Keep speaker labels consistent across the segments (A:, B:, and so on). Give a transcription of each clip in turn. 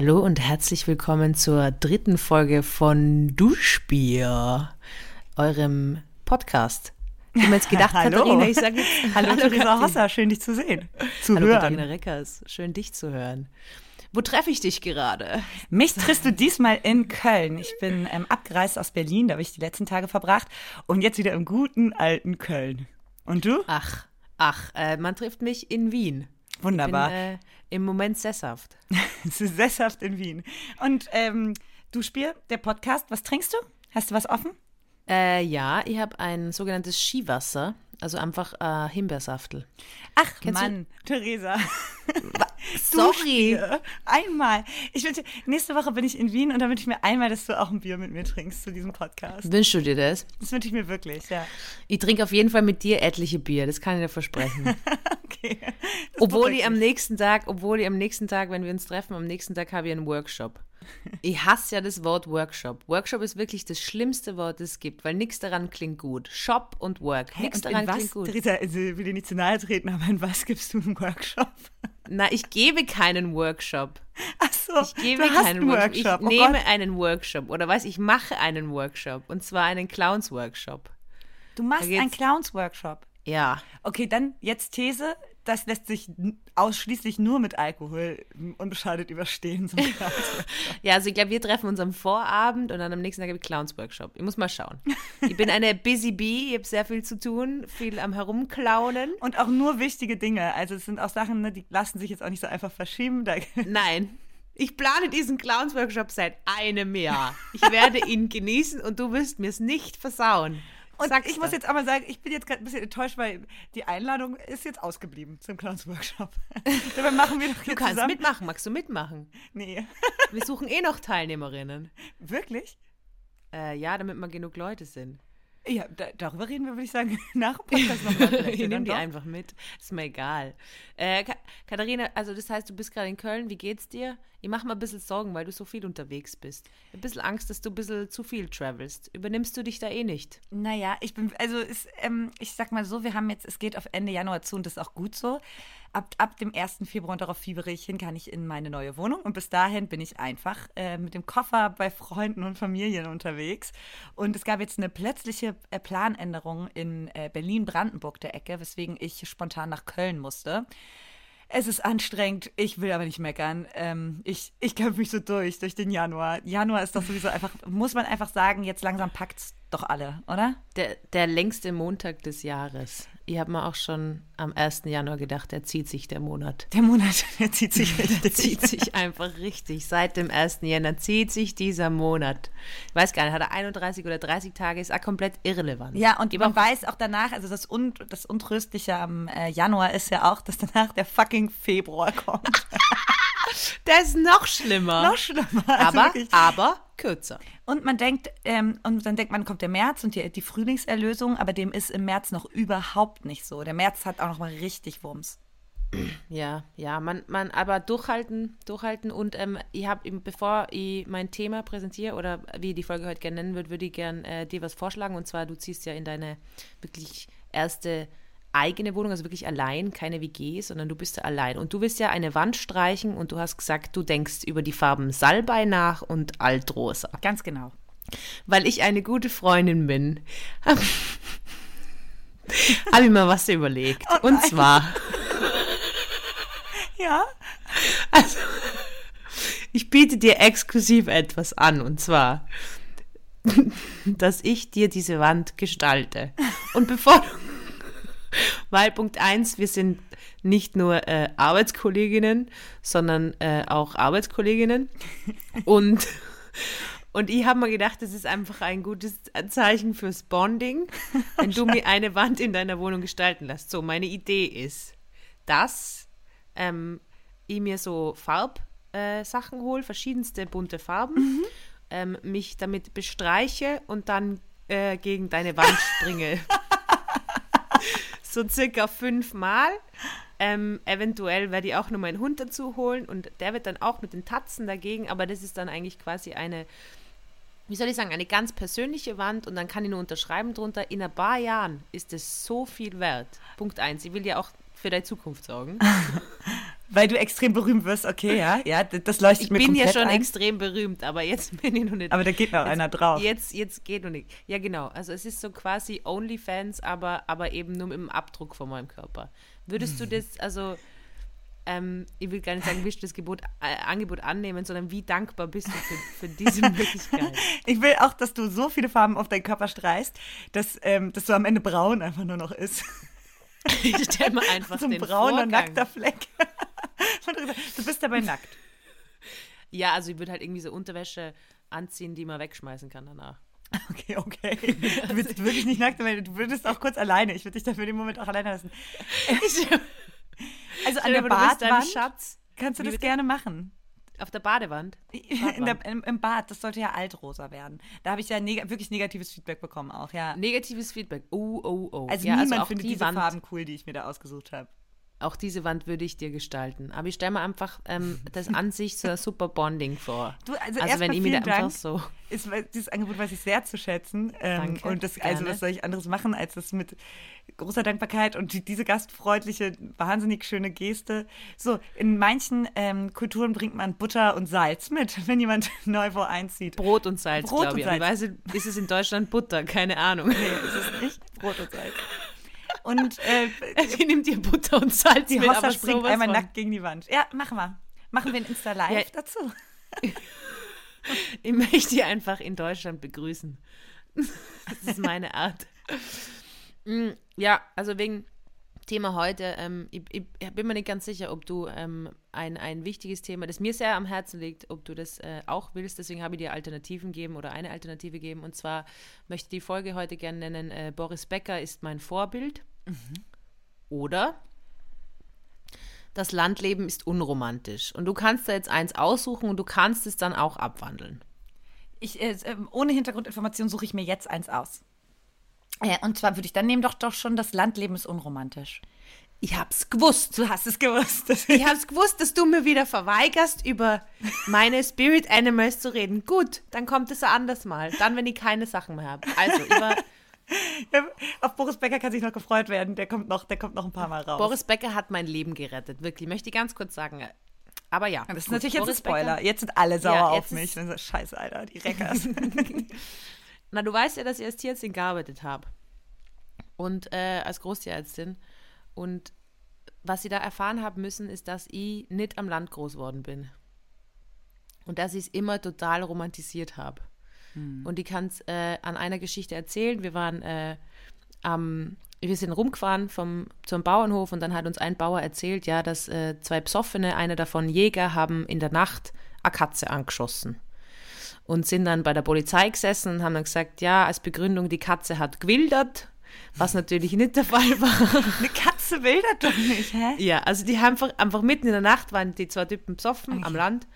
A: Hallo und herzlich willkommen zur dritten Folge von Duschbier, eurem Podcast. Ich habe jetzt gedacht,
B: Hallo.
A: Katharina, ich sage jetzt
B: Hallo, Theresa. Hossa, schön dich zu sehen. Zu
A: Hallo
B: hören.
A: Katharina Reckers, schön dich zu hören. Wo treffe ich dich gerade?
B: Mich triffst du diesmal in Köln. Ich bin ähm, abgereist aus Berlin, da habe ich die letzten Tage verbracht und jetzt wieder im guten alten Köln. Und du?
A: Ach, ach, äh, man trifft mich in Wien.
B: Wunderbar.
A: Bin äh, im Moment sesshaft.
B: Es ist sesshaft in Wien. Und ähm, du Spiel, der Podcast, was trinkst du? Hast du was offen?
A: Äh, ja, ich habe ein sogenanntes Skiwasser, also einfach äh, Himbeersaftel.
B: Ach
A: Kennst du-
B: Mann, Theresa.
A: Sorry.
B: Einmal. Ich wünsche, nächste Woche bin ich in Wien und da wünsche ich mir einmal, dass du auch ein Bier mit mir trinkst zu diesem Podcast.
A: Wünschst du dir das?
B: Das wünsche ich mir wirklich, ja.
A: Ich trinke auf jeden Fall mit dir etliche Bier, das kann ich dir versprechen.
B: Okay. Das
A: obwohl ich am nächsten Tag, obwohl ich am nächsten Tag, wenn wir uns treffen, am nächsten Tag habe ich einen Workshop. Ich hasse ja das Wort Workshop. Workshop ist wirklich das schlimmste Wort, das es gibt, weil nichts daran klingt gut. Shop und Work. Nichts daran
B: was. Theresa, also, will dir nicht zu nahe treten, aber in was gibst du einen Workshop?
A: Na, ich gebe keinen Workshop.
B: Ach so,
A: Ich gebe
B: du hast
A: keinen
B: einen
A: Workshop.
B: Workshop.
A: Ich
B: oh
A: nehme
B: Gott.
A: einen Workshop. Oder weiß, ich mache einen Workshop. Und zwar einen Clowns-Workshop.
B: Du machst einen Clowns-Workshop.
A: Ja.
B: Okay, dann jetzt These, das lässt sich ausschließlich nur mit Alkohol unbeschadet überstehen.
A: Ja, also ich glaube, wir treffen uns am Vorabend und dann am nächsten Tag habe ich Clowns-Workshop. Ich muss mal schauen. Ich bin eine Busy Bee, ich habe sehr viel zu tun, viel am Herumklaunen.
B: Und auch nur wichtige Dinge. Also es sind auch Sachen, ne, die lassen sich jetzt auch nicht so einfach verschieben.
A: Nein. Ich plane diesen Clowns-Workshop seit einem Jahr. Ich werde ihn genießen und du wirst mir es nicht versauen.
B: Und
A: Sag's
B: ich muss
A: dir.
B: jetzt mal sagen, ich bin jetzt gerade ein bisschen enttäuscht, weil die Einladung ist jetzt ausgeblieben zum Clowns-Workshop. Dabei machen wir doch
A: Du kannst
B: zusammen.
A: mitmachen. Magst du mitmachen?
B: Nee.
A: Wir suchen eh noch Teilnehmerinnen.
B: Wirklich?
A: Äh, ja, damit wir genug Leute sind.
B: Ja, da, darüber reden wir, würde ich sagen, nach dem Podcast nochmal. vielleicht,
A: ich
B: ja,
A: nehme
B: dann
A: die
B: doch.
A: einfach mit. Ist mir egal. Äh, Ka Katharina, also das heißt, du bist gerade in Köln. Wie geht's dir? Ich mache mir ein bisschen Sorgen, weil du so viel unterwegs bist. Ein bisschen Angst, dass du ein bisschen zu viel travelst. Übernimmst du dich da eh nicht?
B: Naja, ich bin, also ist, ähm, ich sag mal so, wir haben jetzt, es geht auf Ende Januar zu und das ist auch gut so. Ab, ab dem 1. Februar und darauf fiebere ich hin, kann ich in meine neue Wohnung und bis dahin bin ich einfach äh, mit dem Koffer bei Freunden und Familien unterwegs. Und es gab jetzt eine plötzliche äh, Planänderung in äh, Berlin-Brandenburg der Ecke, weswegen ich spontan nach Köln musste. Es ist anstrengend, ich will aber nicht meckern. Ähm, ich ich kämpfe mich so durch, durch den Januar. Januar ist doch sowieso einfach, muss man einfach sagen, jetzt langsam packt's doch alle, oder?
A: Der, der längste Montag des Jahres. Ich habe mir auch schon am 1. Januar gedacht, der zieht sich der Monat.
B: Der Monat, der zieht sich richtig.
A: zieht sich einfach richtig. Seit dem 1. Jänner zieht sich dieser Monat. Ich weiß gar nicht, hat er 31 oder 30 Tage, ist auch komplett irrelevant.
B: Ja, und
A: Ich
B: man weiß auch danach, also das, Un das Untröstliche am äh, Januar ist ja auch, dass danach der fucking Februar kommt.
A: Der ist noch schlimmer.
B: Noch schlimmer. Also
A: aber,
B: wirklich.
A: aber kürzer.
B: Und man denkt, ähm, und dann denkt man, kommt der März und die, die Frühlingserlösung, aber dem ist im März noch überhaupt nicht so. Der März hat auch noch mal richtig Wumms.
A: Ja, ja, man, man, aber durchhalten, durchhalten und ähm, ich habe, bevor ich mein Thema präsentiere oder wie die Folge heute gerne nennen würde, würde ich gern äh, dir was vorschlagen und zwar, du ziehst ja in deine wirklich erste eigene Wohnung, also wirklich allein, keine WG, sondern du bist ja allein und du willst ja eine Wand streichen und du hast gesagt, du denkst über die Farben Salbei nach und Altrosa.
B: Ganz genau.
A: Weil ich eine gute Freundin bin, habe hab ich mir was überlegt.
B: Oh
A: und zwar...
B: Ja.
A: Also, ich biete dir exklusiv etwas an und zwar, dass ich dir diese Wand gestalte. Und bevor du, weil Punkt eins, wir sind nicht nur äh, Arbeitskolleginnen, sondern äh, auch Arbeitskolleginnen und und ich habe mir gedacht, das ist einfach ein gutes Zeichen fürs Bonding, wenn du mir eine Wand in deiner Wohnung gestalten lässt. So, meine Idee ist, dass ähm, ich mir so Farbsachen äh, hole, verschiedenste bunte Farben, ähm, mich damit bestreiche und dann äh, gegen deine Wand springe. so circa fünfmal. Ähm, eventuell werde ich auch noch meinen Hund dazu holen und der wird dann auch mit den Tatzen dagegen, aber das ist dann eigentlich quasi eine, wie soll ich sagen, eine ganz persönliche Wand und dann kann ich nur unterschreiben drunter, in ein paar Jahren ist es so viel wert. Punkt eins. Ich will ja auch für deine Zukunft sorgen.
B: Weil du extrem berühmt wirst, okay, ja, ja, das leuchtet
A: Ich
B: mir
A: bin ja
B: komplett
A: schon
B: ein.
A: extrem berühmt, aber jetzt bin ich noch nicht.
B: Aber da geht noch einer drauf.
A: Jetzt, jetzt geht noch nicht. Ja, genau. Also es ist so quasi OnlyFans, aber, aber eben nur mit dem Abdruck von meinem Körper. Würdest du das, also, ähm, ich will gar nicht sagen, willst du das Gebot, äh, Angebot annehmen, sondern wie dankbar bist du für, für diese Möglichkeit?
B: Ich will auch, dass du so viele Farben auf deinen Körper streichst, dass, ähm, dass du am Ende braun einfach nur noch ist.
A: Ich stelle mir einfach
B: So ein
A: den
B: brauner,
A: Vorgang.
B: nackter Fleck. du bist dabei nackt.
A: Ja, also ich würde halt irgendwie so Unterwäsche anziehen, die man wegschmeißen kann danach.
B: Okay, okay. Du bist wirklich nicht nackt, weil du würdest auch kurz alleine. Ich würde dich dafür den Moment auch alleine lassen. Also an der Badwand
A: Schatz
B: kannst du das gerne machen.
A: auf der Badewand.
B: Der, im, Im Bad, das sollte ja altrosa werden. Da habe ich ja neg wirklich negatives Feedback bekommen auch, ja.
A: Negatives Feedback. Oh, oh, oh.
B: Also
A: ja,
B: niemand
A: also
B: findet
A: die
B: diese
A: Wand,
B: Farben cool, die ich mir da ausgesucht habe.
A: Auch diese Wand würde ich dir gestalten. Aber ich stelle mir einfach ähm, das an sich so ein super Bonding vor.
B: Du, also,
A: also wenn ich mir da einfach
B: Dank.
A: so.
B: Ist dieses Angebot weiß ich sehr zu schätzen. Ähm,
A: Danke,
B: und das, also was soll ich anderes machen, als das mit großer Dankbarkeit und die, diese gastfreundliche, wahnsinnig schöne Geste. So, in manchen ähm, Kulturen bringt man Butter und Salz mit, wenn jemand neu wo einzieht.
A: Brot und Salz,
B: Brot
A: glaube ich.
B: und
A: Ich weiß, nicht, ist es in Deutschland Butter? Keine Ahnung.
B: Nee, ist es nicht? Brot und Salz. Und äh,
A: Die nimmt ihr Butter und Salz
B: die
A: mit,
B: Hossa springt einmal
A: von.
B: nackt gegen die Wand. Ja, machen wir. Machen wir ein Insta-Live
A: Ja.
B: dazu.
A: Ich möchte die einfach in Deutschland begrüßen. Das ist meine Art. Mm, Ja, also wegen Thema heute, ähm, ich, ich bin mir nicht ganz sicher, ob du ähm, ein, ein wichtiges Thema, das mir sehr am Herzen liegt, ob du das äh, auch willst. Deswegen habe ich dir Alternativen gegeben oder eine Alternative geben. Und zwar möchte ich die Folge heute gerne nennen, äh, Boris Becker ist mein Vorbild. Oder das Landleben ist unromantisch. Und du kannst da jetzt eins aussuchen und du kannst es dann auch abwandeln.
B: Ich, äh, ähm, ohne Hintergrundinformation suche ich mir jetzt eins aus. Äh, und zwar würde ich dann nehmen doch doch schon, das Landleben ist unromantisch.
A: Ich hab's gewusst.
B: Du hast es gewusst.
A: Ich hab's gewusst, dass du mir wieder verweigerst, über meine Spirit Animals zu reden. Gut, dann kommt es ein anderes Mal. Dann, wenn ich keine Sachen mehr habe. Also, über
B: Auf Boris Becker kann sich noch gefreut werden. Der kommt noch, der kommt noch ein paar Mal raus.
A: Boris Becker hat mein Leben gerettet. Wirklich, möchte ich ganz kurz sagen. Aber ja.
B: das ist
A: gut,
B: natürlich jetzt ein
A: Boris
B: Spoiler.
A: Becker-
B: Jetzt sind alle sauer
A: Ja,
B: auf mich.
A: ist-
B: Scheiße, Alter, die Reckers.
A: Na, du weißt ja, dass ich als Tierärztin gearbeitet habe. Und äh, als Großtierärztin. Und was sie da erfahren haben müssen, ist, dass ich nicht am Land groß worden bin. Und dass ich es immer total romantisiert habe. Und ich kann es äh, an einer Geschichte erzählen. Wir waren äh, am, wir sind rumgefahren vom, zum Bauernhof und dann hat uns ein Bauer erzählt, ja, dass äh, zwei Psoffene, einer davon Jäger, haben in der Nacht eine Katze angeschossen und sind dann bei der Polizei gesessen und haben dann gesagt, ja, als Begründung, die Katze hat gewildert, was natürlich nicht der Fall war.
B: Eine Katze das doch nicht, hä?
A: ja, also die haben einfach, einfach mitten in der Nacht waren die zwei Typen besoffen am Land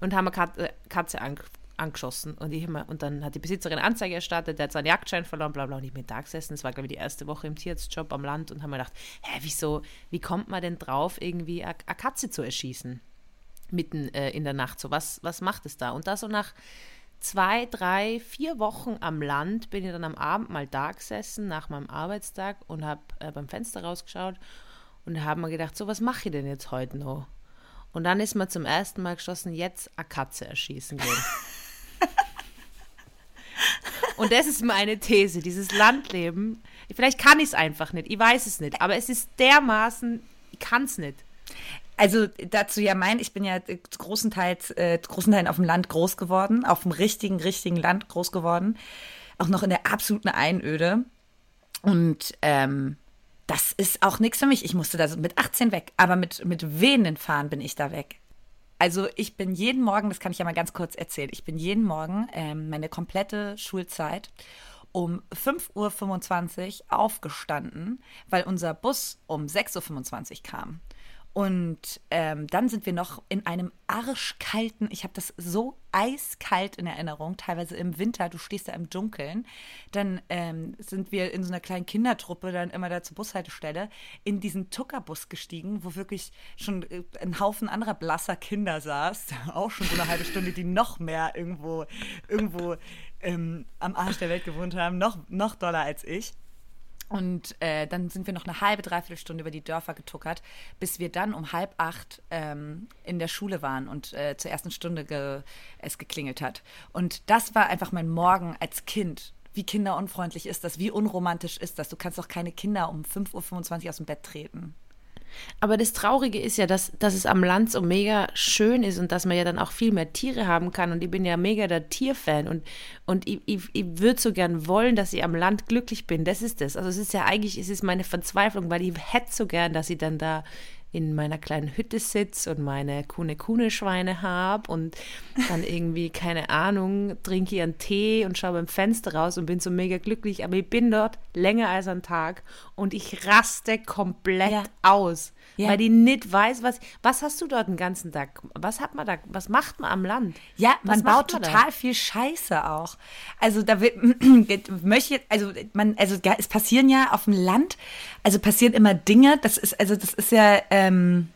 A: und haben eine äh, Katze an, angeschossen. Und, ich immer, und dann hat die Besitzerin Anzeige erstattet, der hat seinen Jagdschein verloren, bla bla. Und ich bin da gesessen, das war, glaube ich, die erste Woche im Tierarztjob am Land und haben mir gedacht, hä, wieso, wie kommt man denn drauf, irgendwie eine Katze zu erschießen? Mitten äh, in der Nacht. So, was, was macht es da? Und da so nach zwei, drei, vier Wochen am Land bin ich dann am Abend mal da gesessen nach meinem Arbeitstag und habe äh, beim Fenster rausgeschaut und habe mir gedacht, so was mache ich denn jetzt heute noch? Und dann ist mir zum ersten Mal geschossen, jetzt eine Katze erschießen gehen. und das ist meine These, dieses Landleben. Vielleicht kann ich es einfach nicht, ich weiß es nicht, aber es ist dermaßen, ich kann es nicht.
B: Also dazu ja mein, ich bin ja großen Teils, äh, großen Teilen auf dem Land groß geworden, auf dem richtigen, richtigen Land groß geworden. Auch noch in der absoluten Einöde. Und ähm, das ist auch nichts für mich. Ich musste da mit 18 weg, aber mit, mit wehenden Fahren bin ich da weg. Also ich bin jeden Morgen, das kann ich ja mal ganz kurz erzählen, ich bin jeden Morgen ähm, meine komplette Schulzeit um 5.25 Uhr aufgestanden, weil unser Bus um 6.25 Uhr kam. Und ähm, dann sind wir noch in einem arschkalten, ich habe das so eiskalt in Erinnerung, teilweise im Winter, du stehst da im Dunkeln. Dann ähm, sind wir in so einer kleinen Kindertruppe dann immer da zur Bushaltestelle in diesen Tuckerbus gestiegen, wo wirklich schon äh, ein Haufen anderer blasser Kinder saß, auch schon so eine halbe Stunde, die noch mehr irgendwo, irgendwo ähm, am Arsch der Welt gewohnt haben, noch, noch doller als ich. Und äh, dann sind wir noch eine halbe, dreiviertel Stunde über die Dörfer getuckert, bis wir dann um halb acht ähm, in der Schule waren und äh, zur ersten Stunde ge es geklingelt hat. Und das war einfach mein Morgen als Kind. Wie kinderunfreundlich ist das? Wie unromantisch ist das? Du kannst doch keine Kinder um 5.25 Uhr aus dem Bett treten.
A: Aber das Traurige ist ja, dass, dass es am Land so mega schön ist und dass man ja dann auch viel mehr Tiere haben kann. Und ich bin ja mega der Tierfan und, und ich, ich, ich würde so gern wollen, dass ich am Land glücklich bin. Das ist das. Also es ist ja eigentlich, es ist meine Verzweiflung, weil ich hätte so gern, dass ich dann da in meiner kleinen Hütte sitze und meine Kuhne-Kuhne-Schweine habe und dann irgendwie, keine Ahnung, trinke ihren Tee und schaue beim Fenster raus und bin so mega glücklich. Aber ich bin dort länger als ein Tag und ich raste komplett ja. aus. Ja. Weil die nicht weiß, was. Was hast du dort den ganzen Tag? Was hat man da? Was macht man am Land?
B: Ja, was man baut man total da? viel Scheiße auch. Also da möchte, also man, also es passieren ja auf dem Land, also passieren immer Dinge. Das ist, also das ist ja. Ähm,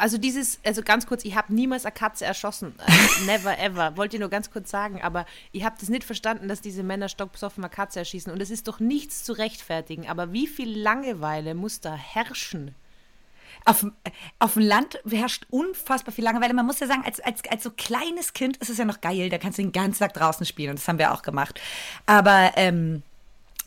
A: also dieses, also ganz kurz, ich habe niemals eine Katze erschossen. Äh, never ever. Wollte ich nur ganz kurz sagen, aber ich habe das nicht verstanden, dass diese Männer stockbesoffen eine Katze erschießen. Und es ist doch nichts zu rechtfertigen. Aber wie viel Langeweile muss da herrschen?
B: Auf, auf dem Land herrscht unfassbar viel Langeweile. Man muss ja sagen, als, als, als so kleines Kind ist es ja noch geil. Da kannst du den ganzen Tag draußen spielen. Und das haben wir auch gemacht. Aber ähm,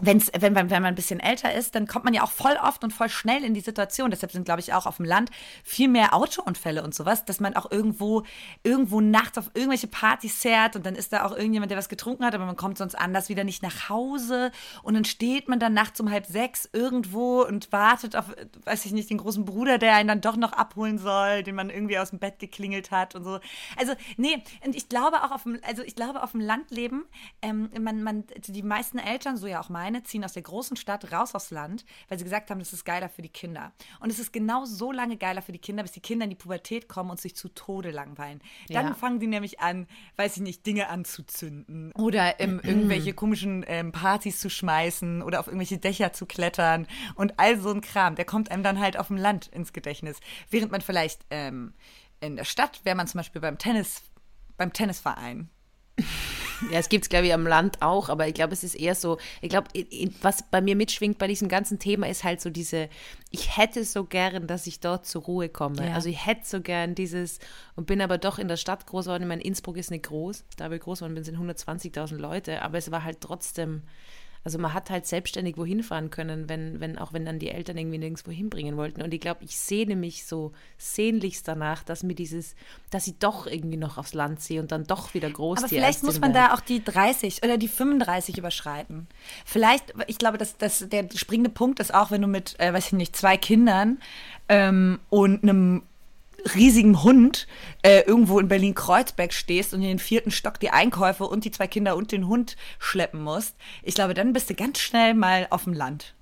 B: wenn's, wenn, man, wenn man ein bisschen älter ist, dann kommt man ja auch voll oft und voll schnell in die Situation. Deshalb sind, glaube ich, auch auf dem Land viel mehr Autounfälle und sowas, dass man auch irgendwo, irgendwo nachts auf irgendwelche Partys fährt und dann ist da auch irgendjemand, der was getrunken hat, aber man kommt sonst anders wieder nicht nach Hause und dann steht man dann nachts um halb sechs irgendwo und wartet auf, weiß ich nicht, den großen Bruder, der einen dann doch noch abholen soll, den man irgendwie aus dem Bett geklingelt hat und so. Also, nee, und ich glaube auch auf dem, also ich glaube auf dem Landleben, ähm, man, man, die meisten Eltern, so ja auch meine, alleine, ziehen aus der großen Stadt raus aufs Land, weil sie gesagt haben, das ist geiler für die Kinder. Und es ist genau so lange geiler für die Kinder, bis die Kinder in die Pubertät kommen und sich zu Tode langweilen. Dann ja. fangen die nämlich an, weiß ich nicht, Dinge anzuzünden oder ähm, irgendwelche komischen ähm, Partys zu schmeißen oder auf irgendwelche Dächer zu klettern und all so ein Kram. Der kommt einem dann halt auf dem Land ins Gedächtnis. Während man vielleicht ähm, in der Stadt, wäre man zum Beispiel beim Tennis, beim Tennisverein
A: ja, es gibt es, glaube ich, am Land auch, aber ich glaube, es ist eher so, ich glaube, was bei mir mitschwingt bei diesem ganzen Thema ist halt so diese, ich hätte so gern, dass ich dort zur Ruhe komme. Ja. Also ich hätte so gern dieses, und bin aber doch in der Stadt groß geworden. Ich meine, Innsbruck ist nicht groß, da wir groß geworden bin, sind 120.000 Leute, aber es war halt trotzdem also man hat halt selbstständig wohin fahren können, wenn, wenn, auch wenn dann die Eltern irgendwie nirgendwo hinbringen wollten. Und ich glaube, ich sehne mich so sehnlichst danach, dass mir dieses, dass ich doch irgendwie noch aufs Land sehe und dann doch wieder groß
B: Aber vielleicht muss man da auch die 30 oder die 35 überschreiten. Vielleicht, ich glaube, dass, dass der springende Punkt ist auch, wenn du mit, äh, weiß ich nicht, zwei Kindern ähm, und einem riesigen Hund äh, irgendwo in Berlin-Kreuzberg stehst und in den vierten Stock die Einkäufe und die zwei Kinder und den Hund schleppen musst, ich glaube, dann bist du ganz schnell mal auf dem Land.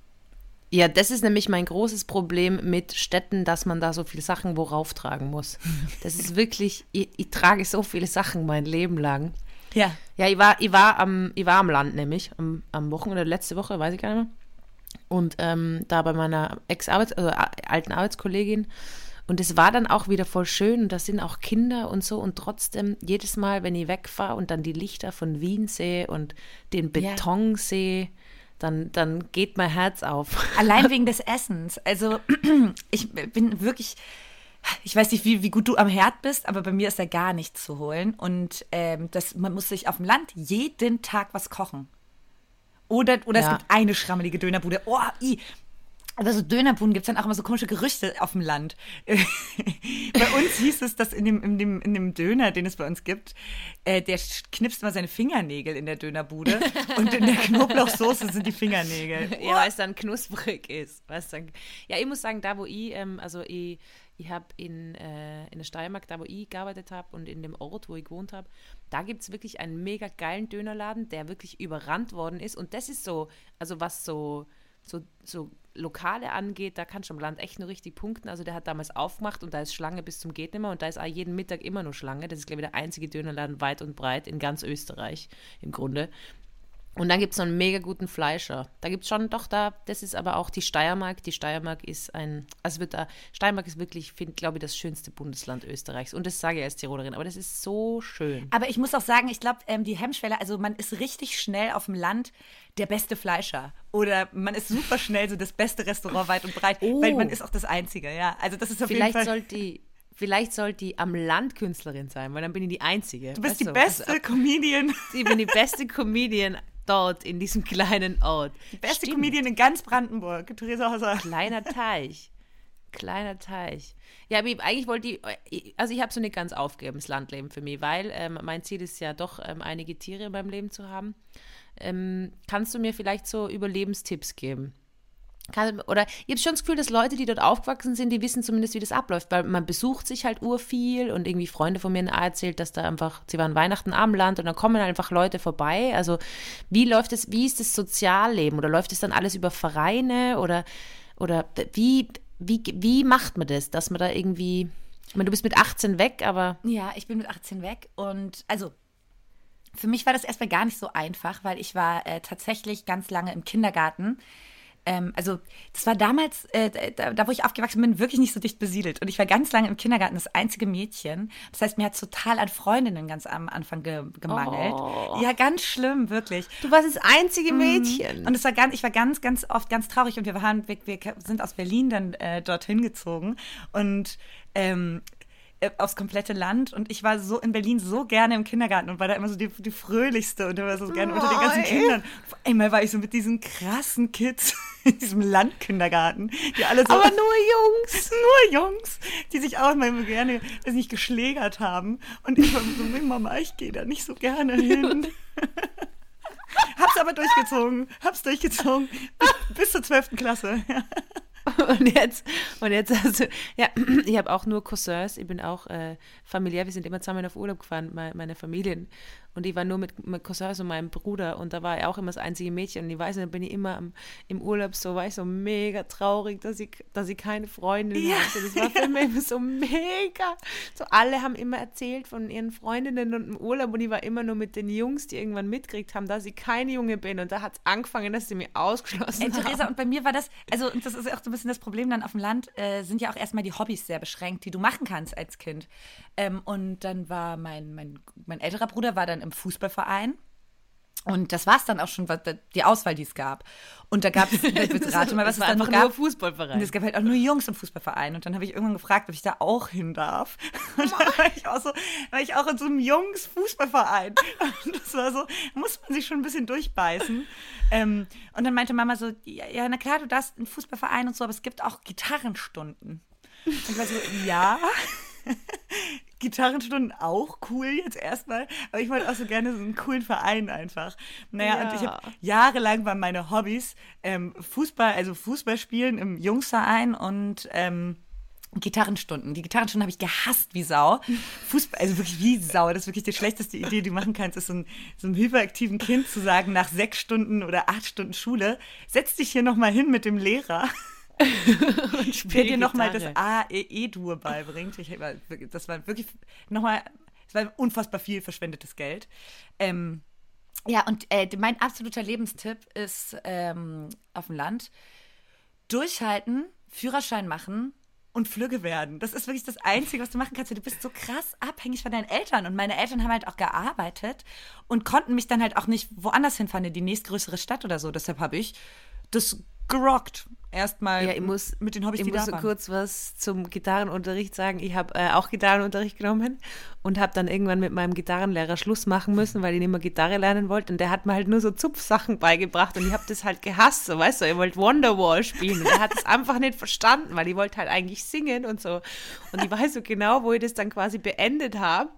A: Ja, das ist nämlich mein großes Problem mit Städten, dass man da so viele Sachen worauf tragen muss. Das ist wirklich, ich, ich trage so viele Sachen mein Leben lang.
B: Ja.
A: Ja, ich war, ich war, am, ich war am Land nämlich, am, am Wochenende, letzte Woche, weiß ich gar nicht mehr. Und ähm, da bei meiner Ex-Arbeits-, also alten Arbeitskollegin und es war dann auch wieder voll schön und da sind auch Kinder und so und trotzdem jedes Mal, wenn ich wegfahre und dann die Lichter von Wien sehe und den Beton ja. sehe, dann, dann geht mein Herz auf.
B: Allein wegen des Essens. Also ich bin wirklich, ich weiß nicht, wie, wie gut du am Herd bist, aber bei mir ist da gar nichts zu holen. Und ähm, das, man muss sich auf dem Land jeden Tag was kochen. Oder, oder ja. es gibt eine schrammelige Dönerbude. Oh, i, aber so Dönerbuden gibt es dann auch immer so komische Gerüchte auf dem Land. bei uns hieß es, dass in dem, in, dem, in dem Döner, den es bei uns gibt, äh, der knipst mal seine Fingernägel in der Dönerbude und in der Knoblauchsoße sind die Fingernägel.
A: Ja, weil es dann knusprig ist. Dann, ja, ich muss sagen, da wo ich, ähm, also ich, ich habe in, äh, in der Steiermark, da wo ich gearbeitet habe und in dem Ort, wo ich gewohnt habe, da gibt es wirklich einen mega geilen Dönerladen, der wirklich überrannt worden ist. Und das ist so, also was so so, so Lokale angeht, da kannst du am Land echt nur richtig punkten. Also der hat damals aufgemacht und da ist Schlange bis zum geht und da ist auch jeden Mittag immer nur Schlange. Das ist, glaube ich, der einzige Dönerladen weit und breit in ganz Österreich im Grunde. Und dann gibt es noch einen mega guten Fleischer. Da gibt es schon, doch, da, das ist aber auch die Steiermark. Die Steiermark ist ein, also wird da, Steiermark ist wirklich, glaube ich, das schönste Bundesland Österreichs. Und das sage ich als Tirolerin, aber das ist so schön.
B: Aber ich muss auch sagen, ich glaube, ähm, die Hemmschwelle, also man ist richtig schnell auf dem Land der beste Fleischer. Oder man ist super schnell so das beste Restaurant weit und breit, oh. weil man ist auch das Einzige, ja. Also das ist auf
A: Vielleicht
B: jeden Fall.
A: sollte die Vielleicht sollte die am Land Künstlerin sein, weil dann bin ich die Einzige.
B: Du bist weißt die beste also, Comedian.
A: Ich bin die beste Comedian dort, in diesem kleinen Ort.
B: Die beste Stimmt. Comedian in ganz Brandenburg, Theresa Hauser.
A: Kleiner Teich. Kleiner Teich. Ja, aber eigentlich wollte ich, also ich habe so nicht ganz aufgegeben, das Landleben für mich, weil ähm, mein Ziel ist ja doch, ähm, einige Tiere in meinem Leben zu haben. Ähm, kannst du mir vielleicht so Überlebenstipps geben? Kann, oder ich habe schon das Gefühl, dass Leute, die dort aufgewachsen sind, die wissen zumindest, wie das abläuft, weil man besucht sich halt urviel und irgendwie Freunde von mir erzählt, dass da einfach, sie waren Weihnachten am Land und dann kommen einfach Leute vorbei. Also wie läuft es, wie ist das Sozialleben oder läuft es dann alles über Vereine oder, oder wie, wie, wie macht man das, dass man da irgendwie, ich meine, du bist mit 18 weg, aber.
B: Ja, ich bin mit 18 weg und also für mich war das erstmal gar nicht so einfach, weil ich war äh, tatsächlich ganz lange im Kindergarten ähm, also das war damals, äh, da, da, wo ich aufgewachsen bin, wirklich nicht so dicht besiedelt. Und ich war ganz lange im Kindergarten das einzige Mädchen. Das heißt, mir hat total an Freundinnen ganz am Anfang ge gemangelt. Oh. Ja, ganz schlimm, wirklich.
A: Du warst das einzige mhm. Mädchen.
B: Und es war ganz, ich war ganz, ganz oft ganz traurig. Und wir waren, wir, wir sind aus Berlin dann äh, dorthin gezogen. Und ähm, äh, aufs komplette Land und ich war so in Berlin so gerne im Kindergarten und war da immer so die, die fröhlichste und immer so gerne unter den ganzen Kindern. Einmal war ich so mit diesen krassen Kids in diesem Landkindergarten, die alle so.
A: Aber nur Jungs!
B: nur Jungs, die sich auch immer gerne, weiß nicht, geschlägert haben. Und ich war so, Mama, ich gehe da nicht so gerne hin. Hab's aber durchgezogen. Hab's durchgezogen. Bis, bis zur 12. Klasse.
A: Und jetzt, und jetzt also, ja, ich habe auch nur Cousins, ich bin auch äh, familiär, wir sind immer zusammen auf Urlaub gefahren, meine, meine Familien. Und ich war nur mit, mit Cousins und meinem Bruder und da war er auch immer das einzige Mädchen. Und ich weiß, dann bin ich immer am, im Urlaub so, war ich so mega traurig, dass ich, dass ich keine Freundin ja, hatte. Das war für mich immer so mega. So alle haben immer erzählt von ihren Freundinnen und im Urlaub und ich war immer nur mit den Jungs, die irgendwann mitgekriegt haben, dass ich keine Junge bin. Und da hat es angefangen, dass sie mich ausgeschlossen Ey,
B: Theresa, und bei mir war das, also das ist auch so ein bisschen das Problem dann auf dem Land, äh, sind ja auch erstmal die Hobbys sehr beschränkt, die du machen kannst als Kind. Ähm, und dann war mein, mein, mein älterer Bruder war dann im Fußballverein. Und das war es dann auch schon, was, die Auswahl, die es gab. Und da gab es, rate mal, was es dann noch gab.
A: Nur Fußballverein.
B: Und es gab halt auch nur Jungs im Fußballverein. Und dann habe ich irgendwann gefragt, ob ich da auch hin darf. Und dann war ich auch so, war ich auch in so einem Jungs-Fußballverein. Und das war so, muss man sich schon ein bisschen durchbeißen. Ähm, und dann meinte Mama so, ja, ja, na klar, du darfst einen Fußballverein und so, aber es gibt auch Gitarrenstunden. Und ich war so, ja. Gitarrenstunden auch cool jetzt erstmal, aber ich wollte auch so gerne so einen coolen Verein einfach. Naja, ja. und ich habe jahrelang waren meine Hobbys ähm, Fußball, also Fußball spielen im Jungsverein und ähm, Gitarrenstunden. Die Gitarrenstunden habe ich gehasst wie Sau. Fußball, also wirklich wie Sau. Das ist wirklich die schlechteste Idee, die du machen kannst, ist so, ein, so einem hyperaktiven Kind zu sagen, nach sechs Stunden oder acht Stunden Schule, setz dich hier nochmal hin mit dem Lehrer und der dir nochmal das A-E-E-Dur beibringt. Ich, das war wirklich nochmal, es war unfassbar viel verschwendetes Geld. Ähm, ja, und äh, mein absoluter Lebenstipp ist ähm, auf dem Land: durchhalten, Führerschein machen und Flügge werden. Das ist wirklich das Einzige, was du machen kannst. Du bist so krass abhängig von deinen Eltern. Und meine Eltern haben halt auch gearbeitet und konnten mich dann halt auch nicht woanders hinfahren, in die nächstgrößere Stadt oder so. Deshalb habe ich das gerockt. Erstmal
A: ja, ich muss,
B: mit den Hobbys,
A: ich
B: die
A: muss
B: da
A: so kurz was zum Gitarrenunterricht sagen. Ich habe äh, auch Gitarrenunterricht genommen und habe dann irgendwann mit meinem Gitarrenlehrer Schluss machen müssen, weil ich nicht mehr Gitarre lernen wollte. Und der hat mir halt nur so Zupfsachen beigebracht und ich habe das halt gehasst. So, weißt du, ihr wollt Wonderwall spielen. Und er hat es einfach nicht verstanden, weil ich wollte halt eigentlich singen und so. Und ich weiß so genau, wo ich das dann quasi beendet habe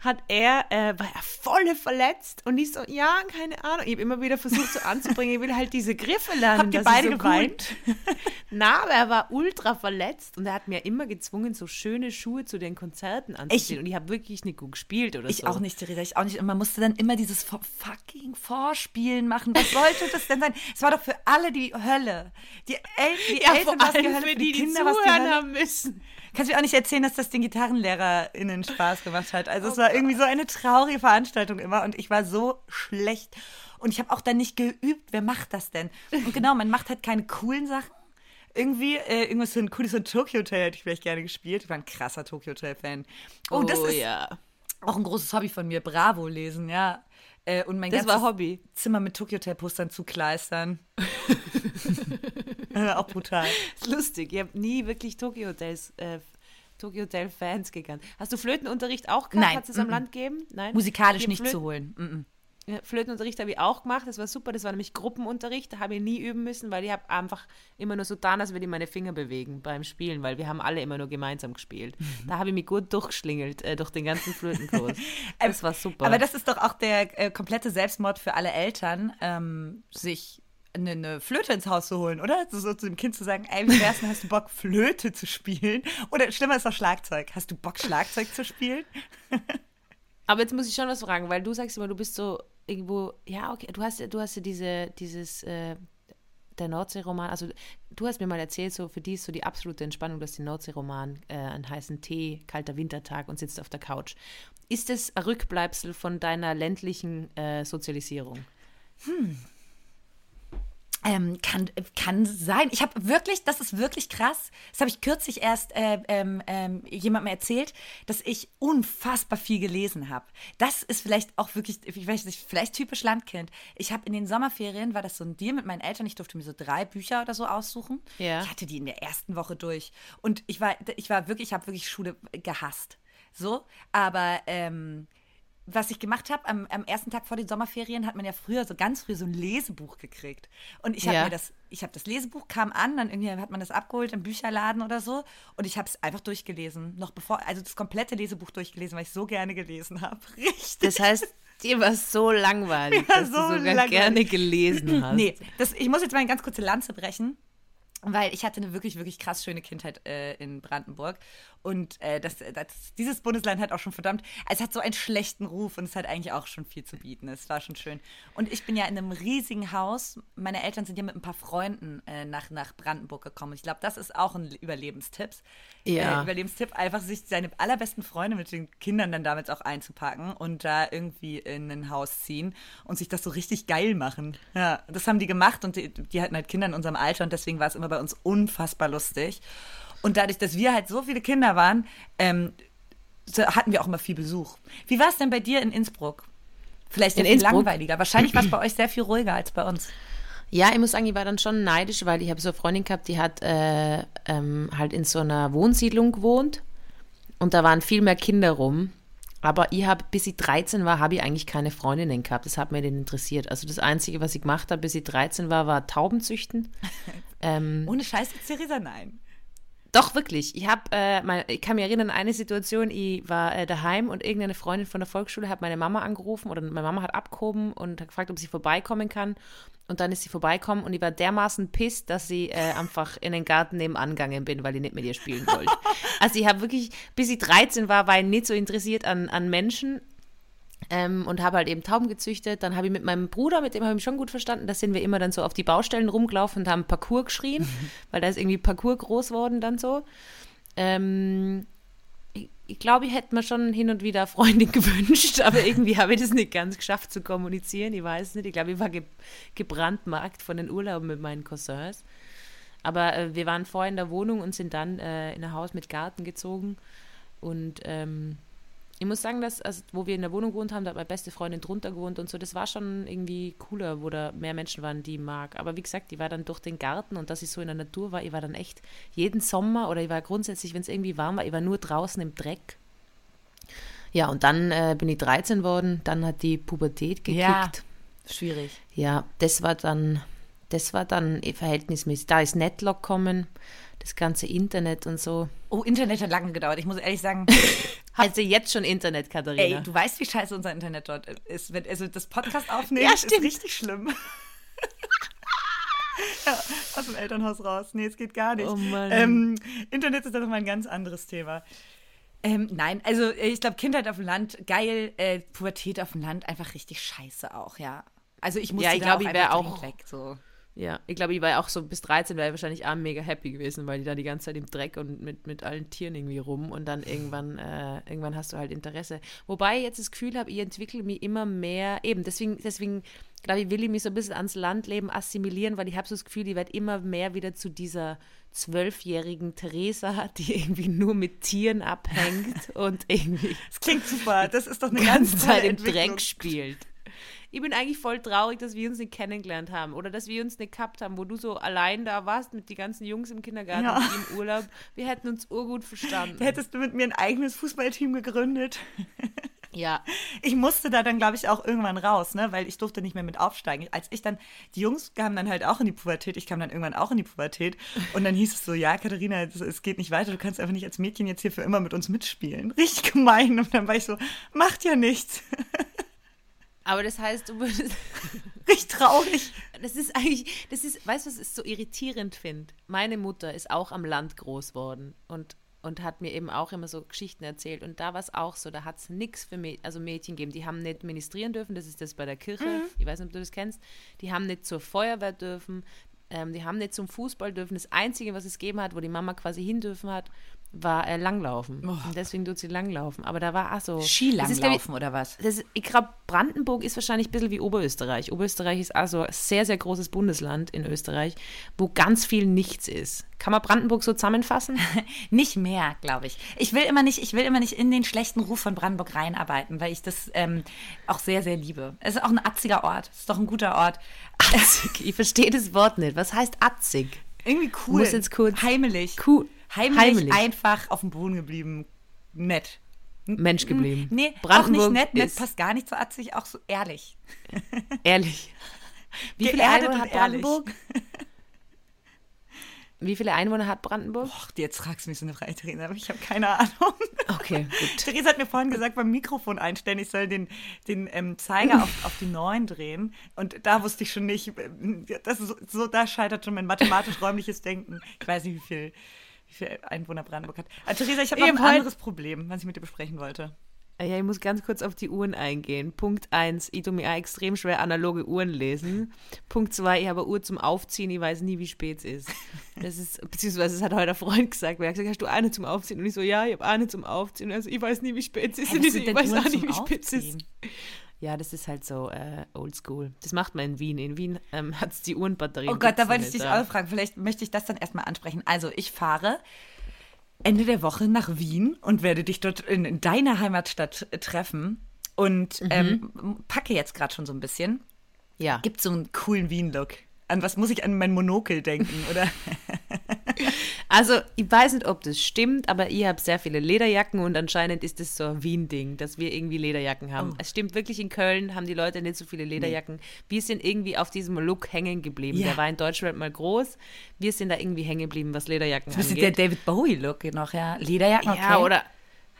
A: hat er, äh, war er voll verletzt und ich so, ja, keine Ahnung. Ich habe immer wieder versucht so anzubringen, ich will halt diese Griffe lernen.
B: Habt ihr beide so geweint?
A: Na, aber er war ultra verletzt und er hat mir immer gezwungen, so schöne Schuhe zu den Konzerten anzuziehen. Ich, und ich habe wirklich nicht gut gespielt oder
B: ich
A: so.
B: Ich auch nicht, Theresa, ich auch nicht. Und man musste dann immer dieses fucking Vorspielen machen. Was sollte das denn sein? Es war doch für alle die Hölle. Die, El die
A: ja,
B: Eltern
A: was die Hölle, für die, die, die Kinder, was die Hölle. haben müssen.
B: Kannst du mir auch nicht erzählen, dass das den GitarrenlehrerInnen Spaß gemacht hat. Also es war irgendwie so eine traurige Veranstaltung immer und ich war so schlecht. Und ich habe auch dann nicht geübt, wer macht das denn? Und genau, man macht halt keine coolen Sachen. Irgendwie, äh, irgendwas so ein cooles so Tokyo Hotel hätte ich vielleicht gerne gespielt. Ich war ein krasser Tokyo Hotel-Fan. Oh, das ist
A: ja.
B: auch ein großes Hobby von mir. Bravo lesen, ja. Äh, und mein
A: Das
B: ganzes
A: war Hobby.
B: Zimmer mit Tokyo Hotel Postern zu kleistern. auch brutal.
A: ist lustig. Ich habe nie wirklich Tokyo Hotels, äh, Tokyo Hotel Fans gekannt. Hast du Flötenunterricht auch gehabt?
B: Nein.
A: Hat es am
B: Mhm.
A: Land gegeben? Nein.
B: Musikalisch nicht
A: Flöten-
B: zu holen. Mhm.
A: Ja, Flötenunterricht habe ich auch gemacht, das war super, das war nämlich Gruppenunterricht, da habe ich nie üben müssen, weil ich habe einfach immer nur so getan, als würde ich meine Finger bewegen beim Spielen, weil wir haben alle immer nur gemeinsam gespielt. Da habe ich mich gut durchgeschlingelt äh, durch den ganzen Flötenkurs. Das war super.
B: Aber das ist doch auch der äh, komplette Selbstmord für alle Eltern, ähm, sich eine, eine Flöte ins Haus zu holen, oder? So, so zu dem Kind zu sagen, ey, wie wär's denn, hast du Bock, Flöte zu spielen? Oder schlimmer ist doch Schlagzeug. Hast du Bock, Schlagzeug zu spielen?
A: Aber jetzt muss ich schon was fragen, weil du sagst immer, du bist so irgendwo, ja, okay, du hast ja, du hast ja diese, dieses, äh, der Nordseeroman, also du hast mir mal erzählt, so für die ist so die absolute Entspannung, du hast den Nordseeroman, äh, einen heißen Tee, kalter Wintertag und sitzt auf der Couch. Ist das ein Rückbleibsel von deiner ländlichen äh, Sozialisierung?
B: Ähm, kann, kann sein. Ich habe wirklich, das ist wirklich krass. Das habe ich kürzlich erst äh, ähm, ähm, jemandem erzählt, dass ich unfassbar viel gelesen habe. Das ist vielleicht auch wirklich, ich weiß nicht, vielleicht typisch Landkind. Ich habe in den Sommerferien, war das so ein Deal mit meinen Eltern, ich durfte mir so drei Bücher oder so aussuchen.
A: Ja.
B: Ich hatte die in der ersten Woche durch. Und ich war, ich war wirklich, ich habe wirklich Schule gehasst. So, aber ähm, was ich gemacht habe, am, am ersten Tag vor den Sommerferien hat man ja früher, so ganz früh, so ein Lesebuch gekriegt. Und ich habe
A: Ja.
B: mir das, ich habe das Lesebuch, kam an, dann irgendwie hat man das abgeholt im Bücherladen oder so. Und ich habe es einfach durchgelesen. Noch bevor, also das komplette Lesebuch durchgelesen, weil ich so gerne gelesen habe. Richtig.
A: Das heißt, dir war es so langweilig,
B: Ja,
A: dass
B: so
A: du sogar
B: langweilig.
A: gerne gelesen hast.
B: Nee, das, ich muss jetzt mal eine ganz kurze Lanze brechen. Weil ich hatte eine wirklich, wirklich krass schöne Kindheit äh, in Brandenburg. Und äh, das, das, dieses Bundesland hat auch schon verdammt, es hat so einen schlechten Ruf und es hat eigentlich auch schon viel zu bieten. Es war schon schön. Und ich bin ja in einem riesigen Haus. Meine Eltern sind ja mit ein paar Freunden äh, nach, nach Brandenburg gekommen. Und ich glaube, das ist auch ein Überlebenstipp.
A: Ja.
B: Äh, Überlebenstipp, einfach sich seine allerbesten Freunde mit den Kindern dann damals auch einzupacken und da irgendwie in ein Haus ziehen und sich das so richtig geil machen. Ja, das haben die gemacht und die, die hatten halt Kinder in unserem Alter und deswegen war es immer bei uns unfassbar lustig. Und dadurch, dass wir halt so viele Kinder waren, ähm, so hatten wir auch immer viel Besuch. Wie war es denn bei dir in Innsbruck? Vielleicht
A: In Innsbruck?
B: langweiliger. Wahrscheinlich war es bei euch sehr viel ruhiger als bei uns.
A: Ja, ich muss sagen, ich war dann schon neidisch, weil ich habe so eine Freundin gehabt, die hat äh, ähm, halt in so einer Wohnsiedlung gewohnt und da waren viel mehr Kinder rum. Aber ich habe, bis ich 13 war, habe ich eigentlich keine Freundinnen gehabt. Das hat mir nicht interessiert. Also das Einzige, was ich gemacht habe, bis ich 13 war, war Taubenzüchten. ähm,
B: Ohne Scheiß, Theresa, nein.
A: Doch, wirklich. Ich habe, äh, mein- ich kann mich erinnern an eine Situation, ich war äh, daheim und irgendeine Freundin von der Volksschule hat meine Mama angerufen oder meine Mama hat abgehoben und hat gefragt, ob sie vorbeikommen kann. Und dann ist sie vorbeikommen und ich war dermaßen pisst, dass sie äh, einfach in den Garten nebenan gegangen bin, weil ich nicht mit ihr spielen wollte. also ich habe wirklich, bis ich 13 war, war ich nicht so interessiert an, an Menschen, ähm, und habe halt eben Tauben gezüchtet. Dann habe ich mit meinem Bruder, mit dem habe ich mich schon gut verstanden, da sind wir immer dann so auf die Baustellen rumgelaufen und haben Parcours geschrien, weil da ist irgendwie Parcours groß worden dann so. Ähm, ich, ich glaube, ich hätte mir schon hin und wieder Freundin gewünscht, aber irgendwie habe ich das nicht ganz geschafft zu kommunizieren. Ich weiß nicht. Ich glaube, ich war ge gebrandmarkt von den Urlauben mit meinen Cousins. Aber äh, wir waren vorher in der Wohnung und sind dann äh, in ein Haus mit Garten gezogen. Und ähm, ich muss sagen, dass, also, wo wir in der Wohnung gewohnt haben, da hat meine beste Freundin drunter gewohnt und so, das war schon irgendwie cooler, wo da mehr Menschen waren, die ich mag. Aber wie gesagt, ich war dann durch den Garten und dass ich so in der Natur war, ich war dann echt jeden Sommer oder ich war grundsätzlich, wenn es irgendwie warm war, ich war nur draußen im Dreck. Ja, und dann äh, bin ich 13 worden, dann hat die Pubertät gekickt.
B: Ja. Schwierig.
A: Ja, das war dann, das war dann eh verhältnismäßig. Da ist Netlock kommen, das ganze Internet und so.
B: Oh, Internet hat lange gedauert. Ich muss ehrlich sagen,
A: Also jetzt schon Internet, Katharina.
B: ey, du weißt, wie scheiße unser Internet dort ist. Wenn, also das Podcast aufnehmen
A: Ja,
B: ist richtig schlimm. ja, aus dem Elternhaus raus. Nee, es geht gar nicht.
A: Oh Mann.
B: Ähm, Internet ist dann nochmal ein ganz anderes Thema. Ähm, nein, also äh, ich glaube, Kindheit auf dem Land, geil, äh, Pubertät auf dem Land, einfach richtig scheiße auch, ja. Also ich muss
A: Ja, ich glaub, ich wär auch-
B: weg, so.
A: Ja, ich glaube, ich war auch so bis 13, wäre ich wahrscheinlich auch mega happy gewesen, weil die da die ganze Zeit im Dreck und mit, mit allen Tieren irgendwie rum und dann irgendwann, äh, irgendwann hast du halt Interesse. Wobei ich jetzt das Gefühl habe, ich entwickle mich immer mehr, eben, deswegen, deswegen glaube ich, will ich mich so ein bisschen ans Landleben assimilieren, weil ich habe so das Gefühl, ich werde immer mehr wieder zu dieser zwölfjährigen Theresa, die irgendwie nur mit Tieren abhängt und irgendwie.
B: Das klingt super, das ist doch eine
A: ganze
B: ganz
A: Zeit im. Dreck spielt. Ich bin eigentlich voll traurig, dass wir uns nicht kennengelernt haben oder dass wir uns nicht gehabt haben, wo du so allein da warst mit den ganzen Jungs im Kindergarten
B: Ja.
A: im Urlaub. Wir hätten uns urgut verstanden.
B: Hättest du mit mir ein eigenes Fußballteam gegründet?
A: Ja,
B: Ich musste da dann, glaube ich, auch irgendwann raus, ne? weil ich durfte nicht mehr mit aufsteigen. Als ich dann, die Jungs kamen dann halt auch in die Pubertät, ich kam dann irgendwann auch in die Pubertät und dann hieß es so, ja, Katharina, es, es geht nicht weiter, du kannst einfach nicht als Mädchen jetzt hier für immer mit uns mitspielen. Richtig gemein. Und dann war ich so, macht ja nichts.
A: aber das heißt, du würdest.
B: Richtig traurig.
A: Das ist eigentlich, das ist, weißt du, was ich so irritierend finde? Meine Mutter ist auch am Land groß worden und, und hat mir eben auch immer so Geschichten erzählt. Und da war es auch so, da hat es nichts für Mäd also Mädchen gegeben. Die haben nicht ministrieren dürfen, das ist das bei der Kirche. Ich weiß nicht, ob du das kennst. Die haben nicht zur Feuerwehr dürfen, ähm, die haben nicht zum Fußball dürfen. Das Einzige, was es gegeben hat, wo die Mama quasi hin dürfen hat, war äh, Langlaufen. Und deswegen tut sie Langlaufen. Aber da war auch so.
B: Skilanglaufen oder was?
A: das ist, ich glaube, Brandenburg ist wahrscheinlich ein bisschen wie Oberösterreich. Oberösterreich ist also ein sehr, sehr großes Bundesland in Österreich, wo ganz viel nichts ist. Kann man Brandenburg so zusammenfassen?
B: Nicht mehr, glaube ich. Ich will immer nicht, ich will immer nicht in den schlechten Ruf von Brandenburg reinarbeiten, weil ich das ähm, auch sehr, sehr liebe. Es ist auch ein atziger Ort. Es ist doch ein guter Ort.
A: Atzig. Ich verstehe das Wort nicht. Was heißt atzig?
B: Irgendwie cool.
A: Muss jetzt kurz-
B: Heimelig.
A: Cool.
B: Heimlich,
A: Heimlich.
B: einfach auf dem Boden geblieben. Nett.
A: Mensch geblieben.
B: Nee,
A: Brandenburg
B: auch nicht nett. Nett passt gar nicht so atzig, auch so ehrlich.
A: Ehrlich. Wie viele Einwohner hat. Brandenburg? Wie viele Einwohner hat Brandenburg?
B: Och, jetzt fragst du mich so eine Frage, Theresa, aber ich habe keine Ahnung.
A: Okay, gut.
B: Theresa hat mir vorhin gesagt, beim Mikrofon einstellen, ich soll den, den ähm, Zeiger auf, auf die 9 drehen. Und da wusste ich schon nicht, ähm, das so, so, da scheitert schon mein mathematisch-räumliches Denken. Ich weiß nicht, wie viel, wie viel Einwohner Brandenburg hat. Aber Theresa, ich habe noch
A: Ich
B: ein anderes Problem, was ich mit dir besprechen wollte.
A: Ja, ich muss ganz kurz auf die Uhren eingehen. Punkt 1, ich tue mir extrem schwer analoge Uhren lesen. Punkt 2, ich habe eine Uhr zum Aufziehen, ich weiß nie, wie spät es ist. Das ist, beziehungsweise es hat heute ein Freund gesagt, weil er hat gesagt, hast du eine zum Aufziehen? Und ich so, ja, ich habe eine zum Aufziehen. Also ich weiß nie, wie spät es ist.
B: Was
A: ich weiß auch nicht,
B: zum
A: wie spät es ist. Ja, das ist halt so äh, oldschool. Das macht man in Wien. In Wien ähm, hat es die Uhrenbatterien.
B: Oh Gott, da wollte ich dich auch fragen. Vielleicht möchte ich das dann erstmal ansprechen. Also, ich fahre Ende der Woche nach Wien und werde dich dort in, in deiner Heimatstadt treffen. Und ähm, packe jetzt gerade schon so ein bisschen.
A: Ja.
B: Gibt so einen coolen Wien-Look. An was muss ich an mein Monokel denken, oder?
A: Also, ich weiß nicht, ob das stimmt, aber ich habe sehr viele Lederjacken und anscheinend ist das so ein Wien-Ding, dass wir irgendwie Lederjacken haben.
B: Oh.
A: Es stimmt wirklich, in Köln haben die Leute nicht so viele Lederjacken. Wir sind irgendwie auf diesem Look hängen geblieben.
B: Ja.
A: Der war in Deutschland mal groß. Wir sind da irgendwie hängen geblieben, was Lederjacken
B: Das ist der
A: angeht.
B: David Bowie-Look noch, ja. Lederjacken, okay.
A: Ja, oder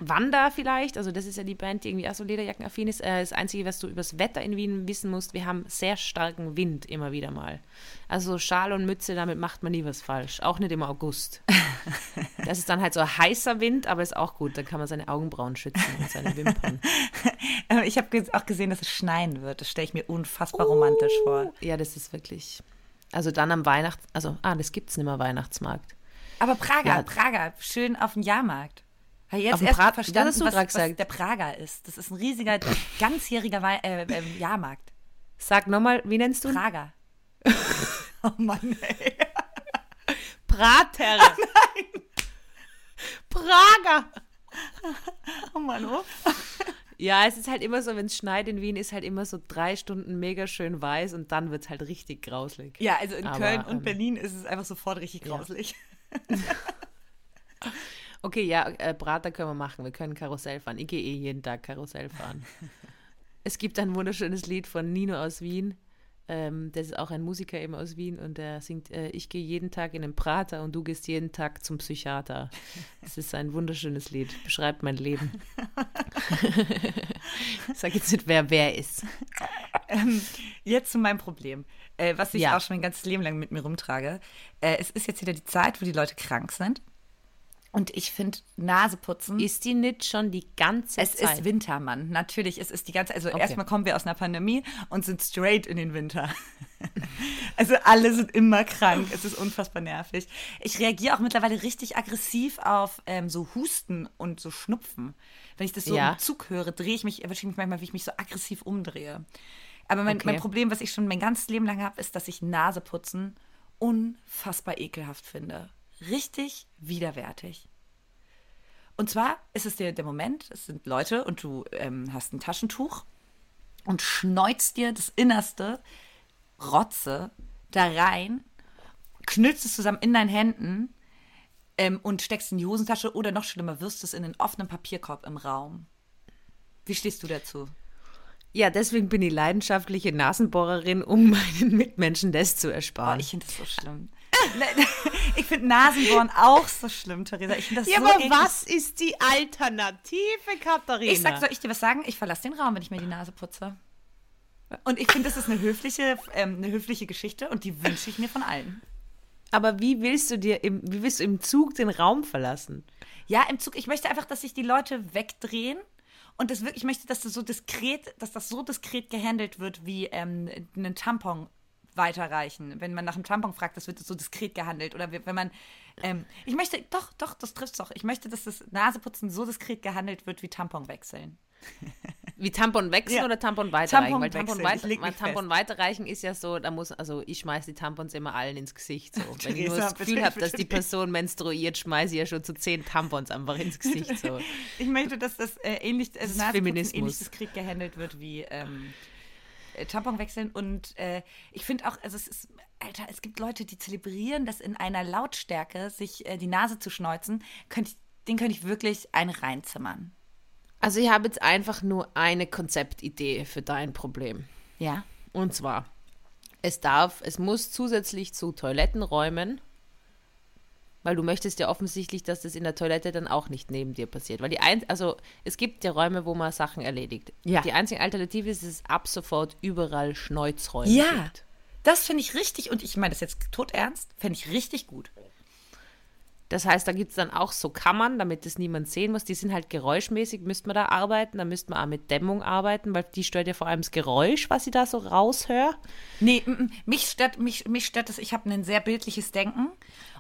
A: Wanda vielleicht. Also, das ist ja die Band, die irgendwie auch so Lederjackenaffin ist. Äh, das Einzige, was du übers Wetter in Wien wissen musst, wir haben sehr starken Wind immer wieder mal. Also, Schal und Mütze, damit macht man nie was falsch. Auch nicht im August. Das ist dann halt so ein heißer Wind, aber ist auch gut. Dann kann man seine Augenbrauen schützen und seine Wimpern.
B: Ich habe auch gesehen, dass es schneien wird. Das stelle ich mir unfassbar romantisch vor.
A: Ja, das ist wirklich. Also dann am Weihnachts... Also, ah, das gibt's nicht mehr, Weihnachtsmarkt.
B: Aber Prager,
A: Ja.
B: Prager, schön auf dem Jahrmarkt. Habe jetzt
A: Auf dem
B: erst verstanden,
A: du
B: was, was der Prager ist. Das ist ein riesiger, ganzjähriger Wei äh, ähm, Jahrmarkt.
A: Sag nochmal, wie nennst du ihn?
B: Prager. oh Mann, ey.
A: Prater. Nein. Prager.
B: Oh Mann, oh.
A: Ja, es ist halt immer so, wenn es schneit in Wien, ist halt immer so drei Stunden mega schön weiß und dann wird es halt richtig grauslig.
B: Ja, also in
A: Aber,
B: Köln und
A: ähm,
B: Berlin ist es einfach sofort richtig grauslich.
A: Okay, ja, äh, Prater können wir machen. Wir können Karussell fahren. Ich gehe eh jeden Tag Karussell fahren. es gibt ein wunderschönes Lied von Nino aus Wien. Ähm, das ist auch ein Musiker eben aus Wien und der singt, äh, ich gehe jeden Tag in den Prater und du gehst jeden Tag zum Psychiater. Das ist ein wunderschönes Lied, beschreibt mein Leben. sag jetzt nicht, wer wer ist.
B: Ähm, jetzt zu meinem Problem, äh, was ich
A: Ja.
B: auch schon mein ganzes Leben lang mit mir rumtrage. Äh, es ist jetzt wieder die Zeit, wo die Leute krank sind. Und ich finde, Naseputzen.
A: Ist die nicht schon die ganze
B: es
A: Zeit?
B: ist Winter, Mann. Natürlich, es ist die ganze. Also
A: Okay.
B: erstmal kommen wir aus einer Pandemie und sind straight in den Winter. Also alle sind immer krank. Es ist unfassbar nervig. Ich reagiere auch mittlerweile richtig aggressiv auf ähm, so Husten und so Schnupfen. Wenn ich das so
A: Ja.
B: im Zug höre, drehe ich mich, erwische ich mich manchmal, wie ich mich so aggressiv umdrehe. Aber mein,
A: Okay.
B: mein Problem, was ich schon mein ganzes Leben lang habe, ist, dass ich Naseputzen unfassbar ekelhaft finde. Richtig widerwärtig. Und zwar ist es der, der Moment, es sind Leute und du ähm, hast ein Taschentuch und schneuzt dir das Innerste Rotze da rein, knüllst es zusammen in deinen Händen ähm, und steckst in die Hosentasche oder noch schlimmer, wirfst es in einen offenen Papierkorb im Raum. Wie stehst du dazu?
A: Ja, deswegen bin ich leidenschaftliche Nasenbohrerin, um meinen Mitmenschen das zu
B: Oh,
A: ersparen.
B: ich finde das so schlimm. Ich finde Nasenbohren auch so schlimm, Theresa. Ich finde das
A: ja,
B: so
A: aber
B: eklig.
A: was ist die Alternative, Katharina?
B: Ich sag, soll ich dir was sagen? Ich verlasse den Raum, wenn ich mir die Nase putze. Und ich finde, das ist eine höfliche, ähm, eine höfliche Geschichte und die wünsche ich mir von allen.
A: aber wie willst du dir im, wie willst du im Zug den Raum verlassen?
B: Ja, im Zug, ich möchte einfach, dass sich die Leute wegdrehen und das wirklich, ich möchte, dass das so diskret, dass das so diskret gehandelt wird wie ähm, einen Tampon weiterreichen. Wenn man nach einem Tampon fragt, das wird so diskret gehandelt. Oder wenn man, ähm, ich möchte, doch, doch, das trifft doch. Ich möchte, dass das Naseputzen so diskret gehandelt wird wie Tampon wechseln.
A: Wie Tampon wechseln
B: Ja.
A: oder Tampon weiterreichen?
B: Tampon
A: Weil Tampon,
B: wechseln,
A: weit, Tampon weiterreichen ist ja so, da muss, also ich schmeiße die Tampons immer allen ins Gesicht. So. Wenn ich nur das Gefühl habe, dass die Person menstruiert, schmeiße ich ja schon zu zehn Tampons einfach ins Gesicht. So.
B: Ich möchte, dass das äh, ähnlich, also Nasenputzen
A: Feminismus.
B: ähnlich diskret gehandelt wird wie ähm, äh, Tampon wechseln. Und äh, ich finde auch, also es ist, Alter, es gibt Leute, die zelebrieren das in einer Lautstärke, sich äh, die Nase zu schneuzen. Könnt ich, den könnte ich wirklich einen reinzimmern.
A: Also ich habe jetzt einfach nur eine Konzeptidee für dein Problem.
B: Ja.
A: Und zwar, es darf, es muss zusätzlich zu Toilettenräumen, weil du möchtest ja offensichtlich, dass das in der Toilette dann auch nicht neben dir passiert. Weil die ein, also es gibt ja Räume, wo man Sachen erledigt.
B: Ja.
A: Die einzige Alternative ist, dass es ab sofort überall Schneuzräume
B: Ja.
A: gibt.
B: Das finde ich richtig, und ich meine das jetzt tot ernst, fände ich richtig gut.
A: Das heißt, da gibt es dann auch so Kammern, damit das niemand sehen muss. Die sind halt geräuschmäßig, müsste man da arbeiten. Da müsste man auch mit Dämmung arbeiten, weil die stört ja vor allem das Geräusch, was ich da so raushöre.
B: Nee, mm, mm, mich stört, mich, mich stört das, ich habe ein sehr bildliches Denken.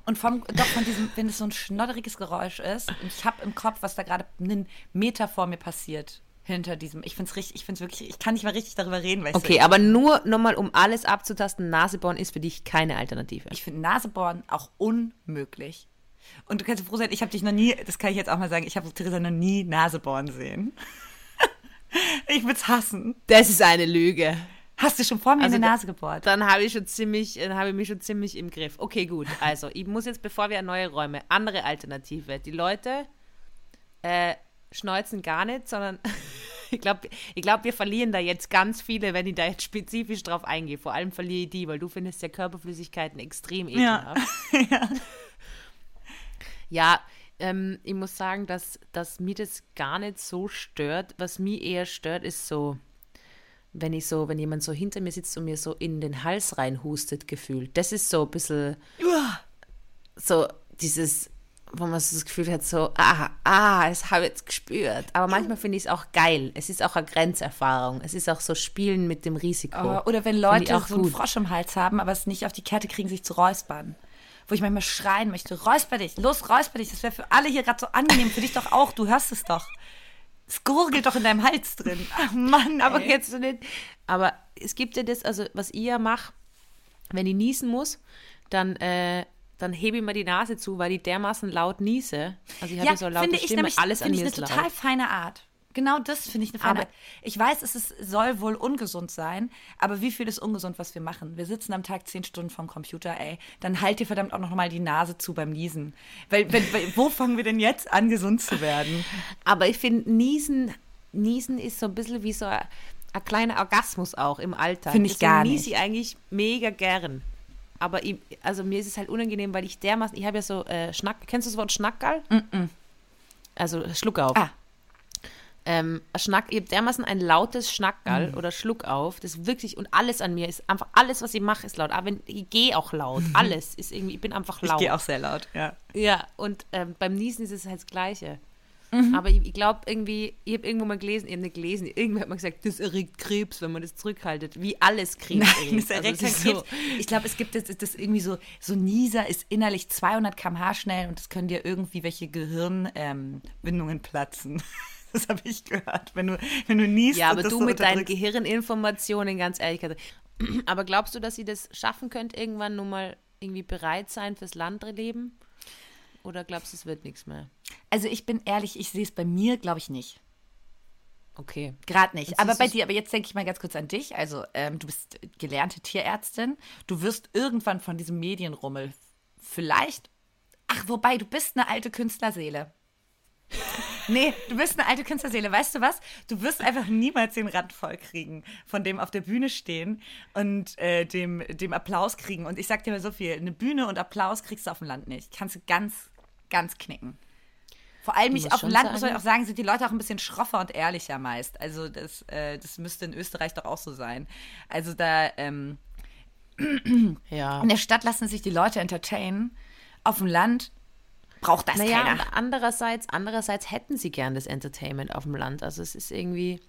B: Und vom, doch von diesem, wenn es so ein schnodderiges Geräusch ist, und ich habe im Kopf, was da gerade einen Meter vor mir passiert, hinter diesem. Ich finde es richtig, ich finde es wirklich, ich kann nicht mal richtig darüber reden, weil
A: Okay, aber nur nochmal, um alles abzutasten, Nasebohren ist für dich keine Alternative.
B: ich finde Nasebohren auch unmöglich. Und du kannst froh sein, ich habe dich noch nie, das kann ich jetzt auch mal sagen, ich habe Theresa noch nie Nasebohren sehen. ich würde es hassen.
A: Das ist eine Lüge.
B: Hast du schon vor mir
A: Also
B: in die Nase gebohrt?
A: Dann habe ich schon ziemlich, dann habe ich mich schon ziemlich im Griff. Okay, gut. Also, ich muss jetzt, bevor wir neue Räume, andere Alternative. Die Leute äh, schneuzen gar nicht, sondern ich glaube, ich glaub, wir verlieren da jetzt ganz viele, wenn ich da jetzt spezifisch drauf eingehe. Vor allem verliere ich die, weil du findest ja Körperflüssigkeiten extrem
B: Ja.
A: ekelhaft. Ja, ähm, ich muss sagen, dass, dass mir das gar nicht so stört. Was mich eher stört, ist so, wenn ich so, wenn jemand so hinter mir sitzt und mir so in den Hals reinhustet, gefühlt. Das ist so ein bisschen so dieses, wo man so das Gefühl hat, so, ah, ah, das habe ich jetzt gespürt. Aber manchmal finde ich es auch geil. Es ist auch eine Grenzerfahrung. Es ist auch so Spielen mit dem Risiko.
B: Oh, oder wenn Leute
A: auch
B: so einen
A: gut.
B: Frosch im Hals haben, aber es nicht auf die Kette kriegen, sich zu räuspern. Wo ich manchmal schreien möchte, räusper dich, los, räusper dich. Das wäre für alle hier gerade so angenehm, für dich doch auch, du hörst es doch. Es gurgelt doch in deinem Hals drin. Ach Mann,
A: Aber
B: ey.
A: jetzt so nicht. Aber es gibt ja das, also was ich ja mache, wenn ich niesen muss, dann, äh, dann hebe ich mir die Nase zu, weil ich dermaßen laut niese. Also ich habe
B: ja,
A: so laute
B: ich
A: Stimme,
B: nämlich
A: alles an
B: finde ich
A: mir
B: eine
A: ist
B: total
A: laut.
B: feine Art. Genau das finde ich eine feine
A: Aber-.
B: Ich weiß, es ist, soll wohl ungesund sein, aber wie viel ist ungesund, was wir machen? Wir sitzen am Tag zehn Stunden vom Computer, ey. Dann halt dir verdammt auch noch mal die Nase zu beim Niesen. Weil, wenn, wo fangen wir denn jetzt an, gesund zu werden?
A: Aber ich finde, niesen, niesen ist so ein bisschen wie so ein, ein kleiner Orgasmus auch im Alltag.
B: Finde ich
A: Deswegen
B: gar
A: niese
B: nicht.
A: ich eigentlich mega gern. Aber ich, also mir ist es halt unangenehm, weil ich dermaßen, ich habe ja so äh, Schnack, kennst du das Wort Schnackgall? Also Schluck auf.
B: Ah.
A: Ähm, Schnack, ich habe dermaßen ein lautes Schnackgall oder Schluck auf, das wirklich, und alles an mir ist einfach, alles, was ich mache, ist laut. Aber wenn, ich gehe auch laut. Alles ist irgendwie, ich bin einfach laut.
B: sehr laut, ja.
A: Ja, und ähm, beim Niesen ist es halt das Gleiche. Mhm. Aber ich, ich glaube irgendwie, ich habe irgendwo mal gelesen, ich habe nicht gelesen, irgendwer hat mal gesagt, das erregt Krebs, wenn man das zurückhaltet. Wie alles Krebs
B: Nein, das erregt also, Krebs. So. Ich glaube, es gibt das, das irgendwie so, so Nieser ist innerlich 200 km/h schnell und das können dir irgendwie welche Gehirnbindungen ähm, platzen. Das habe ich gehört. Wenn du, wenn du niest.
A: Ja, aber du mit deinen Gehirninformationen, ganz ehrlich. Aber glaubst du, dass sie das schaffen könnt, irgendwann nur mal irgendwie bereit sein fürs Landleben? Oder glaubst du, es wird nichts mehr?
B: Also ich bin ehrlich, ich sehe es bei mir, glaube ich nicht.
A: Okay.
B: Gerade nicht. Aber bei dir, aber jetzt denke ich mal ganz kurz an dich. Also, ähm, du bist gelernte Tierärztin. Du wirst irgendwann von diesem Medienrummel vielleicht. Ach, wobei, du bist eine alte Künstlerseele. Nee, du bist eine alte Künstlerseele. Weißt du was? Du wirst einfach niemals den Rand voll kriegen, von dem auf der Bühne stehen und äh, dem, dem Applaus kriegen. Und ich sag dir mal so viel: Eine Bühne und Applaus kriegst du auf dem Land nicht. Kannst du ganz, ganz knicken. Vor allem nicht auf dem Land, sagen. muss man auch sagen, sind die Leute auch ein bisschen schroffer und ehrlicher meist. Also, das, äh, das müsste in Österreich doch auch so sein. Also, da. Ähm, ja. In der Stadt lassen sich die Leute entertainen. Auf dem Land braucht das naja, keiner.
A: Andererseits, andererseits hätten sie gern das Entertainment auf dem Land. Also es ist irgendwie,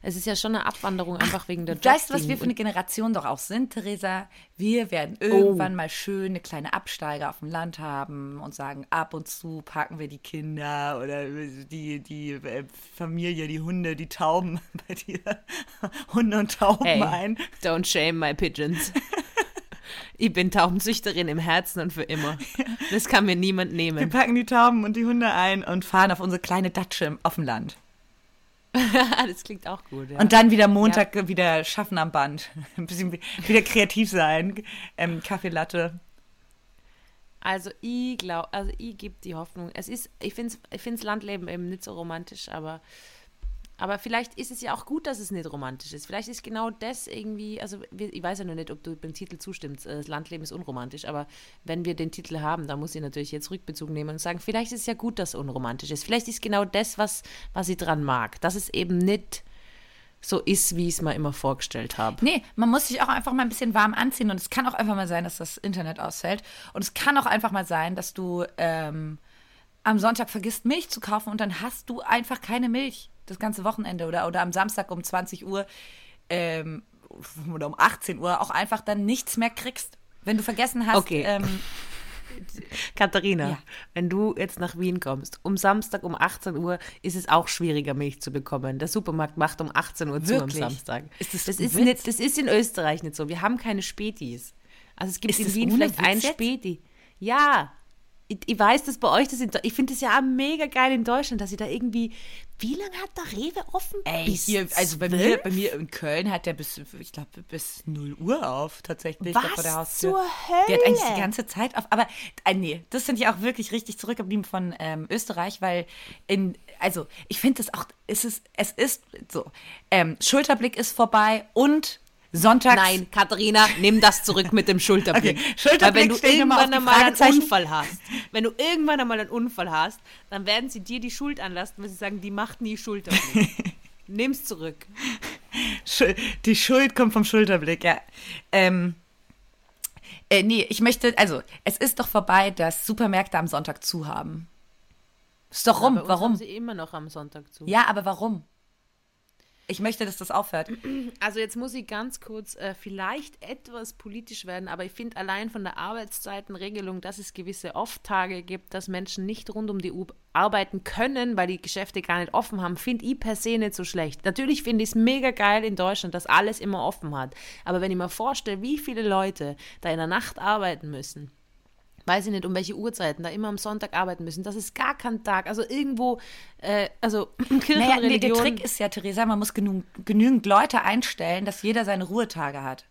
A: es ist ja schon eine Abwanderung einfach Ach, wegen der Jobs.
B: Weißt du, was wir für eine Generation doch auch sind, Theresa? Wir werden irgendwann oh. mal schön eine kleine Absteige auf dem Land haben und sagen, ab und zu packen wir die Kinder oder die, die äh, Familie, die Hunde, die Tauben bei dir, Hunde und Tauben hey, ein.
A: Don't shame my pigeons. Ich bin Taubenzüchterin im Herzen und für immer. Das kann mir niemand nehmen.
B: Wir packen die Tauben und die Hunde ein und fahren auf unsere kleine Datsche auf dem Land.
A: das klingt auch gut. Ja.
B: Und dann wieder Montag ja. wieder schaffen am Band. Ein bisschen wieder kreativ sein. Ähm, Kaffee Latte.
A: Also ich glaube, also ich gebe die Hoffnung. Es ist, ich finde ich Landleben eben nicht so romantisch, aber aber vielleicht ist es ja auch gut, dass es nicht romantisch ist. Vielleicht ist genau das irgendwie, also ich weiß ja noch nicht, ob du beim Titel zustimmst, äh, das Landleben ist unromantisch, aber wenn wir den Titel haben, dann muss ich natürlich jetzt Rückbezug nehmen und sagen, vielleicht ist es ja gut, dass es unromantisch ist. Vielleicht ist genau das, was, was ich dran mag, dass es eben nicht so ist, wie ich es mir immer vorgestellt habe.
B: Nee, man muss sich auch einfach mal ein bisschen warm anziehen und es kann auch einfach mal sein, dass das Internet ausfällt und es kann auch einfach mal sein, dass du ähm, am Sonntag vergisst, Milch zu kaufen und dann hast du einfach keine Milch das ganze Wochenende oder, oder am Samstag um 20 Uhr ähm, oder um 18 Uhr auch einfach dann nichts mehr kriegst. Wenn du vergessen hast.
A: Okay. Ähm, Katharina, ja. wenn du jetzt nach Wien kommst, um Samstag um 18 Uhr ist es auch schwieriger, Milch zu bekommen. Der Supermarkt macht um 18 Uhr Wirklich? zu am Samstag. Ist das, das, ist nicht, das ist in Österreich nicht so. Wir haben keine Spätis. Also es gibt ist in Wien vielleicht ein Späti. Ja, ich, ich, weiß, dass bei euch das in, ich finde es ja mega geil in Deutschland, dass ihr da irgendwie wie lange hat der Rewe offen?
B: Ey, bis hier, also bei mir, bei mir in Köln hat der bis, ich glaube, bis 0 Uhr auf, tatsächlich.
A: Was vor der Haustür. zur Hölle?
B: Der hat eigentlich die ganze Zeit auf. Aber äh, nee, das finde ich auch wirklich richtig zurückgeblieben von ähm, Österreich, weil in, also ich finde es auch, es ist, es ist so, ähm, Schulterblick ist vorbei und Sonntags.
A: Nein, Katharina, nimm das zurück mit dem Schulterblick. Okay. Schulterblick Weil wenn du irgendwann einmal einen Unfall hast, wenn du irgendwann einmal einen Unfall hast, dann werden sie dir die Schuld anlasten, weil sie sagen, die macht nie Schulterblick. Nimm's zurück.
B: Die Schuld kommt vom Schulterblick, ja. Ähm, äh, nee, ich möchte, also, es ist doch vorbei, dass Supermärkte am Sonntag zu haben. Ist doch rum, ja, warum? Haben
A: sie immer noch am Sonntag zu.
B: Ja, aber warum? Ich möchte, dass das aufhört.
A: Also jetzt muss ich ganz kurz äh, vielleicht etwas politisch werden, aber ich finde allein von der Arbeitszeitenregelung, dass es gewisse Off-Tage gibt, dass Menschen nicht rund um die Uhr arbeiten können, weil die Geschäfte gar nicht offen haben, finde ich per se nicht so schlecht. Natürlich finde ich es mega geil in Deutschland, dass alles immer offen hat. Aber wenn ich mir vorstelle, wie viele Leute da in der Nacht arbeiten müssen, weiß ich nicht, um welche Uhrzeiten, da immer am Sonntag arbeiten müssen. Das ist gar kein Tag. Also irgendwo, äh, also
B: naja, nee, der Trick ist ja, Theresa, man muss genug, genügend Leute einstellen, dass jeder seine Ruhetage hat.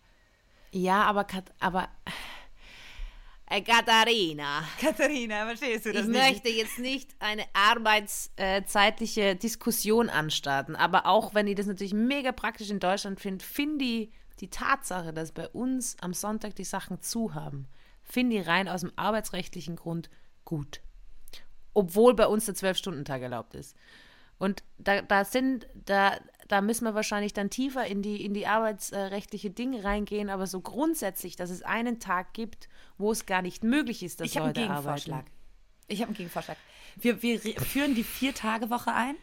A: Ja, aber, aber äh, Katharina.
B: Katharina, verstehst du das
A: ich
B: nicht?
A: Ich möchte jetzt nicht eine arbeitszeitliche Diskussion anstarten, aber auch wenn ich das natürlich mega praktisch in Deutschland finde, finde ich die Tatsache, dass bei uns am Sonntag die Sachen zu haben, finde ich rein aus dem arbeitsrechtlichen Grund gut. Obwohl bei uns der Zwölf-Stunden-Tag erlaubt ist. Und da, da sind, da, da müssen wir wahrscheinlich dann tiefer in die, in die arbeitsrechtliche Dinge reingehen, aber so grundsätzlich, dass es einen Tag gibt, wo es gar nicht möglich ist, dass ich Leute arbeiten.
B: Ich habe einen Gegenvorschlag. Wir, wir re- führen die Vier-Tage-Woche ein,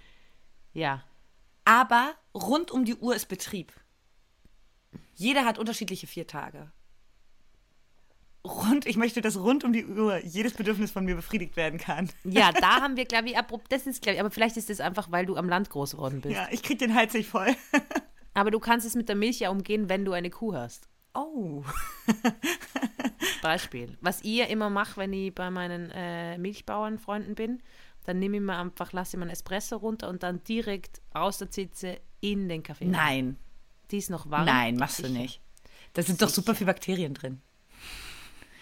A: Ja.
B: aber rund um die Uhr ist Betrieb. Jeder hat unterschiedliche vier Tage. Rund, ich möchte, dass rund um die Uhr jedes Bedürfnis von mir befriedigt werden kann.
A: Ja, da haben wir, glaube ich, abrupt- das ist, glaube ich, aber vielleicht ist das einfach, weil du am Land groß geworden bist.
B: Ja, ich krieg den Hals nicht voll.
A: Aber du kannst es mit der Milch ja umgehen, wenn du eine Kuh hast.
B: Oh.
A: Beispiel. Was ich ja immer mache, wenn ich bei meinen äh, Milchbauernfreunden bin, dann nehme ich mir einfach, lasse ich meinen Espresso runter und dann direkt aus der Zitze in den Kaffee.
B: Nein,
A: Die ist noch warm.
B: nein, machst du
A: Sicher.
B: nicht. Da sind doch super viele Bakterien drin.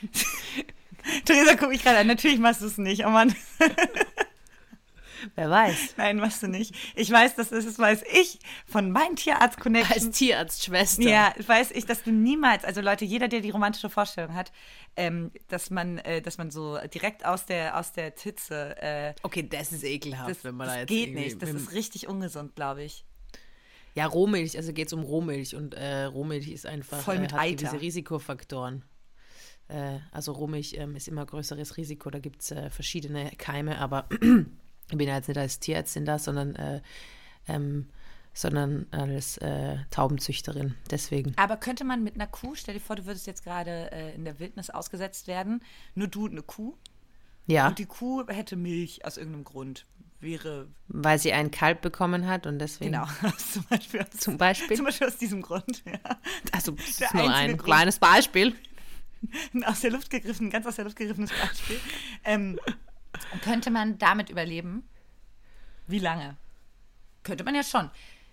B: Theresa, guck mich gerade an. Natürlich machst du es nicht. Oh Mann.
A: Wer weiß.
B: Nein, machst du nicht. Ich weiß, das ist, das weiß ich von meinen
A: Als
B: Tierarzt-Connections.
A: Tierarztschwester.
B: Ja, weiß ich, dass du niemals, also Leute, jeder, der die romantische Vorstellung hat, ähm, dass man, äh, dass man so direkt aus der, aus der Titze, äh,
A: Okay, das ist ekelhaft,
B: das,
A: wenn man da
B: das
A: jetzt
B: geht nicht. Das ist richtig ungesund, glaube ich.
A: Ja, Rohmilch, also geht es um Rohmilch und äh, Rohmilch ist einfach
B: Voll mit
A: äh, hat
B: Eiter.
A: gewisse Risikofaktoren. Äh, also Rohmilch ähm, ist immer größeres Risiko, da gibt es äh, verschiedene Keime, aber ich bin ja jetzt nicht als Tierärztin da, sondern, äh, ähm, sondern als äh, Taubenzüchterin. Deswegen.
B: Aber könnte man mit einer Kuh, stell dir vor, du würdest jetzt gerade äh, in der Wildnis ausgesetzt werden, nur du eine Kuh
A: Ja,
B: und die Kuh hätte Milch aus irgendeinem Grund. Wäre,
A: weil sie einen Kalb bekommen hat und deswegen.
B: genau, zum Beispiel aus,
A: Zum Beispiel.
B: zum Beispiel aus diesem Grund, ja.
A: Also, das ist nur ein
B: Grund.
A: kleines Beispiel.
B: Ein aus der Luft gegriffen, ganz aus der Luft gegriffenes Beispiel. ähm, könnte man damit überleben? Wie lange? Könnte man ja schon.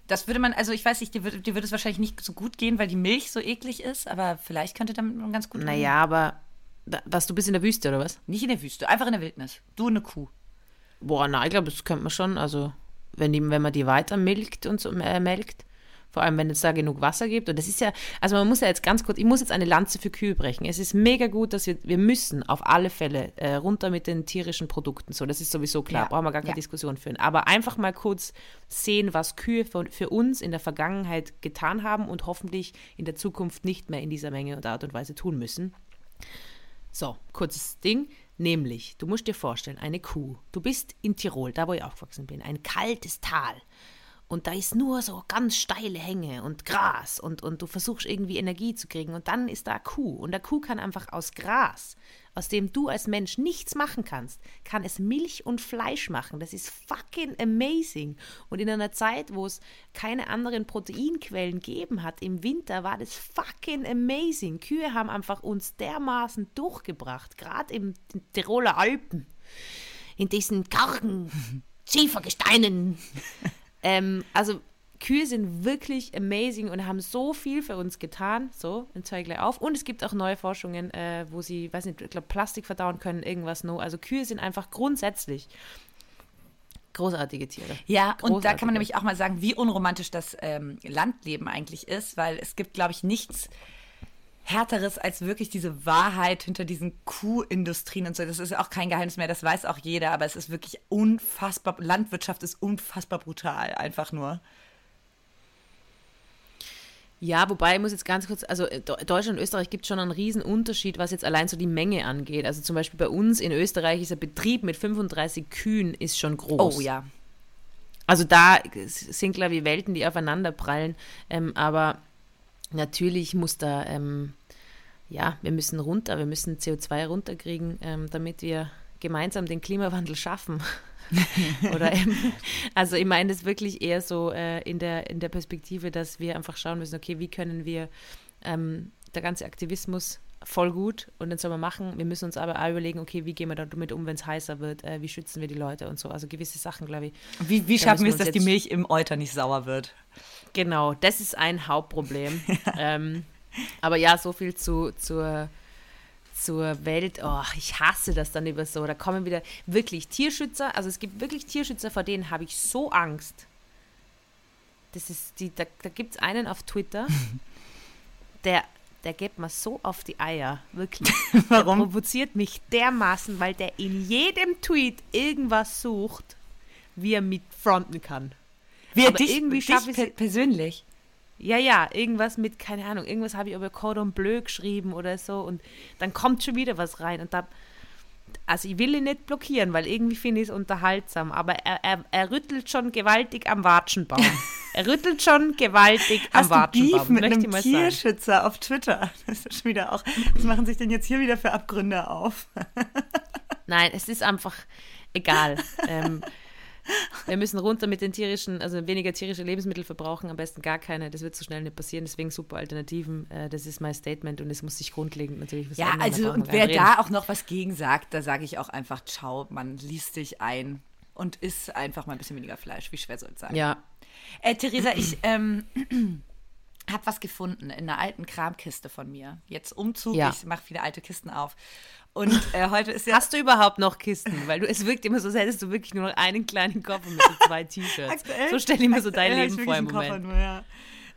B: Das würde man, also ich weiß nicht, dir würde, dir würde es wahrscheinlich nicht so gut gehen, weil die Milch so eklig ist, aber vielleicht könnte damit man ganz gut
A: Naja, aber. da- Was, du bist in der Wüste oder was?
B: Nicht in der Wüste, einfach in der Wildnis. Du eine Kuh.
A: Boah, na, ich glaube, das könnte man schon. Also, wenn, die, wenn man die weiter milkt und so äh, melkt, vor allem wenn es da genug Wasser gibt. Und das ist ja, also man muss ja jetzt ganz kurz, ich muss jetzt eine Lanze für Kühe brechen. Es ist mega gut, dass wir, wir müssen auf alle Fälle äh, runter mit den tierischen Produkten. So, das ist sowieso klar,
B: Ja,
A: brauchen wir gar keine
B: ja.
A: Diskussion führen. Aber einfach mal kurz sehen, was Kühe für, für uns in der Vergangenheit getan haben und hoffentlich in der Zukunft nicht mehr in dieser Menge und Art und Weise tun müssen. So, kurzes Ding. Nämlich, du musst dir vorstellen, eine Kuh. Du bist in Tirol, da wo ich aufgewachsen bin, ein kaltes Tal. Und da ist nur so ganz steile Hänge und Gras und, und du versuchst irgendwie Energie zu kriegen. Und dann ist da Kuh. Und der Kuh kann einfach aus Gras, aus dem du als Mensch nichts machen kannst, kann es Milch und Fleisch machen. Das ist fucking amazing. Und in einer Zeit, wo es keine anderen Proteinquellen gegeben hat, im Winter war das fucking amazing. Kühe haben einfach uns dermaßen durchgebracht, gerade im Tiroler Alpen, in diesen kargen Schiefergesteinen. Ähm, also Kühe sind wirklich amazing und haben so viel für uns getan. So, dann zeige ich gleich auf. Und es gibt auch neue Forschungen, äh, wo sie, weiß nicht, ich glaube, Plastik verdauen können, irgendwas no. Also Kühe sind einfach grundsätzlich großartige Tiere.
B: Ja, und da kann
A: Großartige.
B: man nämlich auch mal sagen, wie unromantisch das ähm, Landleben eigentlich ist, weil es gibt, glaube ich, nichts härteres als wirklich diese Wahrheit hinter diesen Kuhindustrien und so. Das ist auch kein Geheimnis mehr, das weiß auch jeder, aber es ist wirklich unfassbar, Landwirtschaft ist unfassbar brutal, einfach nur.
A: Ja, wobei ich muss jetzt ganz kurz, also äh, De- Deutschland und Österreich gibt schon einen riesen Unterschied, was jetzt allein so die Menge angeht. Also zum Beispiel bei uns in Österreich ist ein Betrieb mit 35 Kühen ist schon groß.
B: Oh ja.
A: Also da sind, glaube ich, Welten, die aufeinander prallen. Ähm, aber natürlich muss da, ähm, ja, wir müssen runter, wir müssen CO2 runterkriegen, ähm, damit wir gemeinsam den Klimawandel schaffen. Oder eben, also ich meine das wirklich eher so äh, in, der, in der Perspektive, dass wir einfach schauen müssen, okay, wie können wir ähm, der ganze Aktivismus voll gut und den soll man machen. Wir müssen uns aber auch überlegen, okay, wie gehen wir damit um, wenn es heißer wird, äh, wie schützen wir die Leute und so. Also gewisse Sachen, glaube ich,
B: Wie, wie schaffen wir
A: wir
B: es, dass die Milch im Euter nicht sauer wird?
A: Genau, das ist ein Hauptproblem. ähm, aber ja, so viel zu, zur, zur Welt. Oh, ich hasse das dann über so. Da kommen wieder wirklich Tierschützer. Also es gibt wirklich Tierschützer, vor denen habe ich so Angst. Das ist die, da, da gibt es einen auf Twitter, der, der geht mir so auf die Eier. Wirklich.
B: Warum?
A: Der provoziert mich dermaßen, weil der in jedem Tweet irgendwas sucht, wie er mit fronten kann.
B: Wir
A: Aber
B: dich,
A: irgendwie
B: dich per persönlich.
A: Ja, ja, irgendwas mit, keine Ahnung, irgendwas habe ich über Cordon Bleu geschrieben oder so und dann kommt schon wieder was rein und da, also ich will ihn nicht blockieren, weil irgendwie finde ich es unterhaltsam, aber er, er, er rüttelt schon gewaltig am Watschenbaum. er rüttelt schon gewaltig am
B: Hast du
A: Watschenbaum.
B: Beef mit
A: möchte
B: einem
A: ich mal sagen.
B: Tierschützer auf Twitter? Das ist schon wieder auch. Was machen sich denn jetzt hier wieder für Abgründe auf?
A: Nein, es ist einfach egal. ähm, wir müssen runter mit den tierischen, also weniger tierische Lebensmittel verbrauchen, am besten gar keine. Das wird so schnell nicht passieren, deswegen super Alternativen. Äh, das ist mein Statement und es muss sich grundlegend natürlich was
B: Ja,
A: ändern, da
B: also und wer
A: reden.
B: da auch noch was gegen sagt, da sage ich auch einfach, ciao, man liest sich ein und isst einfach mal ein bisschen weniger Fleisch. Wie schwer soll es sein?
A: Ja,
B: Äh, Theresa, ich ähm, habe was gefunden in einer alten Kramkiste von mir. Jetzt Umzug,
A: Ja.
B: ich mache viele alte Kisten auf. Und äh, heute ist ja
A: Hast du überhaupt noch Kisten? Weil du, es wirkt immer so, als hättest du wirklich nur noch einen kleinen Koffer mit so zwei T-Shirts.
B: Aktuell-
A: So stell ich mir so dein Leben vor im Moment.
B: Nur, ja.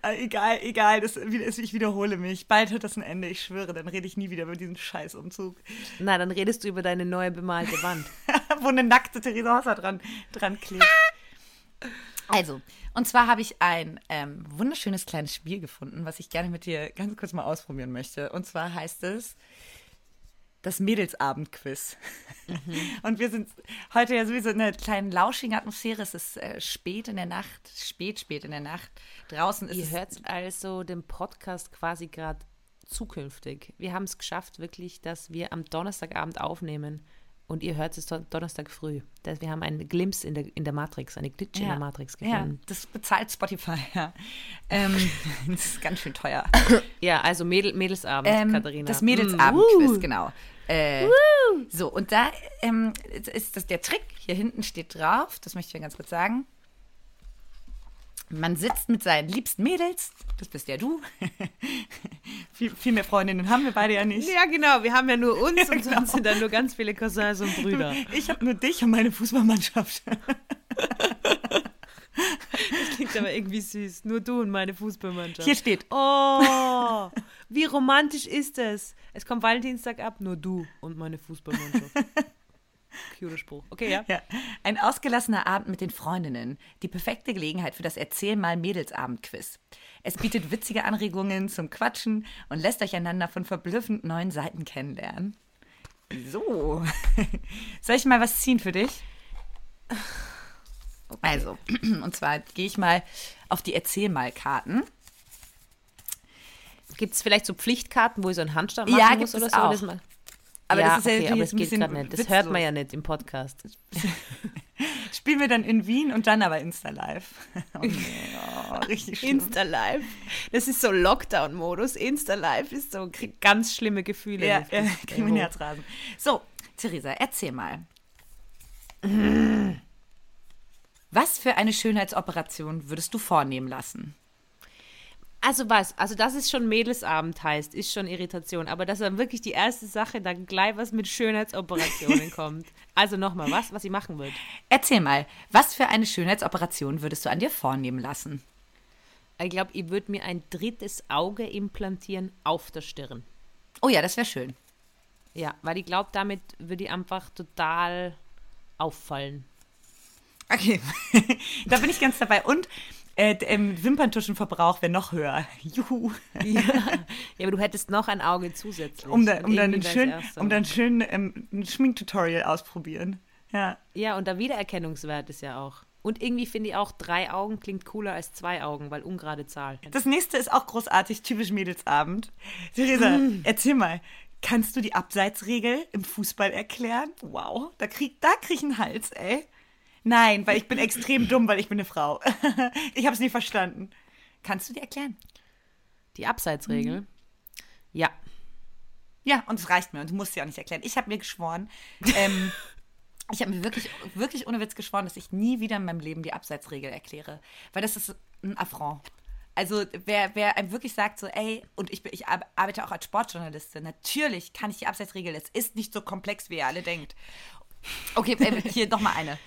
B: Äh, egal, egal, das, ich wiederhole mich. Bald hat das ein Ende, ich schwöre, dann rede ich nie wieder über diesen Scheißumzug.
A: Na, dann redest du über deine neue bemalte Wand.
B: wo eine nackte Theresa Hosser dran, dran klebt. Also, und zwar habe ich ein ähm, wunderschönes kleines Spiel gefunden, was ich gerne mit dir ganz kurz mal ausprobieren möchte. Und zwar heißt es das Mädelsabend-Quiz. Und wir sind heute ja sowieso in einer kleinen lauschigen Atmosphäre. Es ist äh, spät in der Nacht, spät, spät in der Nacht. Draußen ist
A: Ihr
B: es
A: hört also den Podcast quasi gerade zukünftig. Wir haben es geschafft, wirklich, dass wir am Donnerstagabend aufnehmen und ihr hört es Don- Donnerstag früh. Das- Wir haben einen Glimpse in der, in der Matrix, eine Glitch in der Matrix
B: ja,
A: gefunden.
B: das bezahlt Spotify, ja. Ähm, das ist ganz schön teuer.
A: Ja, also Mädel, Mädelsabend,
B: Ähm,
A: Katharina.
B: Das Mädelsabendquiz,
A: wuh.
B: genau. Äh, so, und da ähm, ist das der Trick. Hier hinten steht drauf, das möchte ich mir ganz kurz sagen. Man sitzt mit seinen liebsten Mädels, das bist ja du. viel, viel mehr Freundinnen haben wir beide ja nicht.
A: Ja, genau. Wir haben ja nur uns und
B: genau.
A: sonst sind da nur ganz viele Cousins und Brüder.
B: Ich habe nur dich und meine Fußballmannschaft.
A: Das klingt aber irgendwie süß. Nur du und meine Fußballmannschaft.
B: Hier steht,
A: Oh, wie romantisch ist es? Es kommt Valentinstag ab, nur du und meine Fußballmannschaft. Cute Spruch. Okay, ja.
B: Ja. Ein ausgelassener Abend mit den Freundinnen. Die perfekte Gelegenheit für das Erzähl mal Mädelsabend-Quiz. Es bietet witzige Anregungen zum Quatschen und lässt euch einander von verblüffend neuen Seiten kennenlernen. So. Soll ich mal was ziehen für dich? Also, und zwar gehe ich mal auf die Erzähl mal Karten.
A: Gibt es vielleicht so Pflichtkarten, wo ich so einen Handstand machen
B: Ja,
A: muss
B: gibt
A: oder
B: es
A: so?
B: auch. Aber
A: ja,
B: das ist
A: okay, aber es geht gerade nicht. Das hört man
B: witzlos.
A: ja nicht im Podcast.
B: Spielen wir dann in Wien und dann aber Insta-Live. Oh, oh, richtig schlimm.
A: Insta-Live. Das ist so Lockdown-Modus. Insta-Live ist so krieg ganz schlimme Gefühle.
B: Ja, ja
A: Luft-
B: kriegen wir Herzrasen. So, Theresa, erzähl mal. Was für eine Schönheitsoperation würdest du vornehmen lassen?
A: Also was, also dass es schon Mädelsabend heißt, ist schon Irritation. Aber dass dann wirklich die erste Sache dann gleich was mit Schönheitsoperationen kommt. Also nochmal, was, was ich machen würde.
B: Erzähl mal, was für eine Schönheitsoperation würdest du an dir vornehmen lassen?
A: Ich glaube, ich würde mir ein drittes Auge implantieren auf der Stirn.
B: Oh ja, das wäre schön.
A: Ja, weil ich glaube, damit würde ich einfach total auffallen.
B: Okay, da bin ich ganz dabei. Und äh, ähm, Wimperntuschenverbrauch wäre noch höher. Juhu.
A: Ja. ja, aber du hättest noch ein Auge zusätzlich.
B: Um, da, um dann schön,
A: so.
B: um dann schön ähm, ein Schminktutorial ausprobieren. Ja.
A: Ja, und der Wiedererkennungswert ist ja auch. Und irgendwie finde ich auch, drei Augen klingt cooler als zwei Augen, weil ungerade Zahl.
B: Das nächste ist auch großartig, typisch Mädelsabend. Theresa, erzähl mal, kannst du die Abseitsregel im Fußball erklären? Wow, da krieg, da krieg ich einen Hals, ey. Nein, weil ich bin extrem dumm, weil ich bin eine Frau. ich habe es nie verstanden. Kannst du die erklären?
A: Die Abseitsregel? Ja.
B: Ja, und es reicht mir und du musst sie auch nicht erklären. Ich habe mir geschworen, ähm, ich habe mir wirklich, wirklich ohne Witz geschworen, dass ich nie wieder in meinem Leben die Abseitsregel erkläre. Weil das ist ein Affront. Also wer, wer einem wirklich sagt so, ey, und ich, ich ar- arbeite auch als Sportjournalistin, natürlich kann ich die Abseitsregel, es ist nicht so komplex, wie ihr alle denkt. Okay, äh, hier nochmal eine.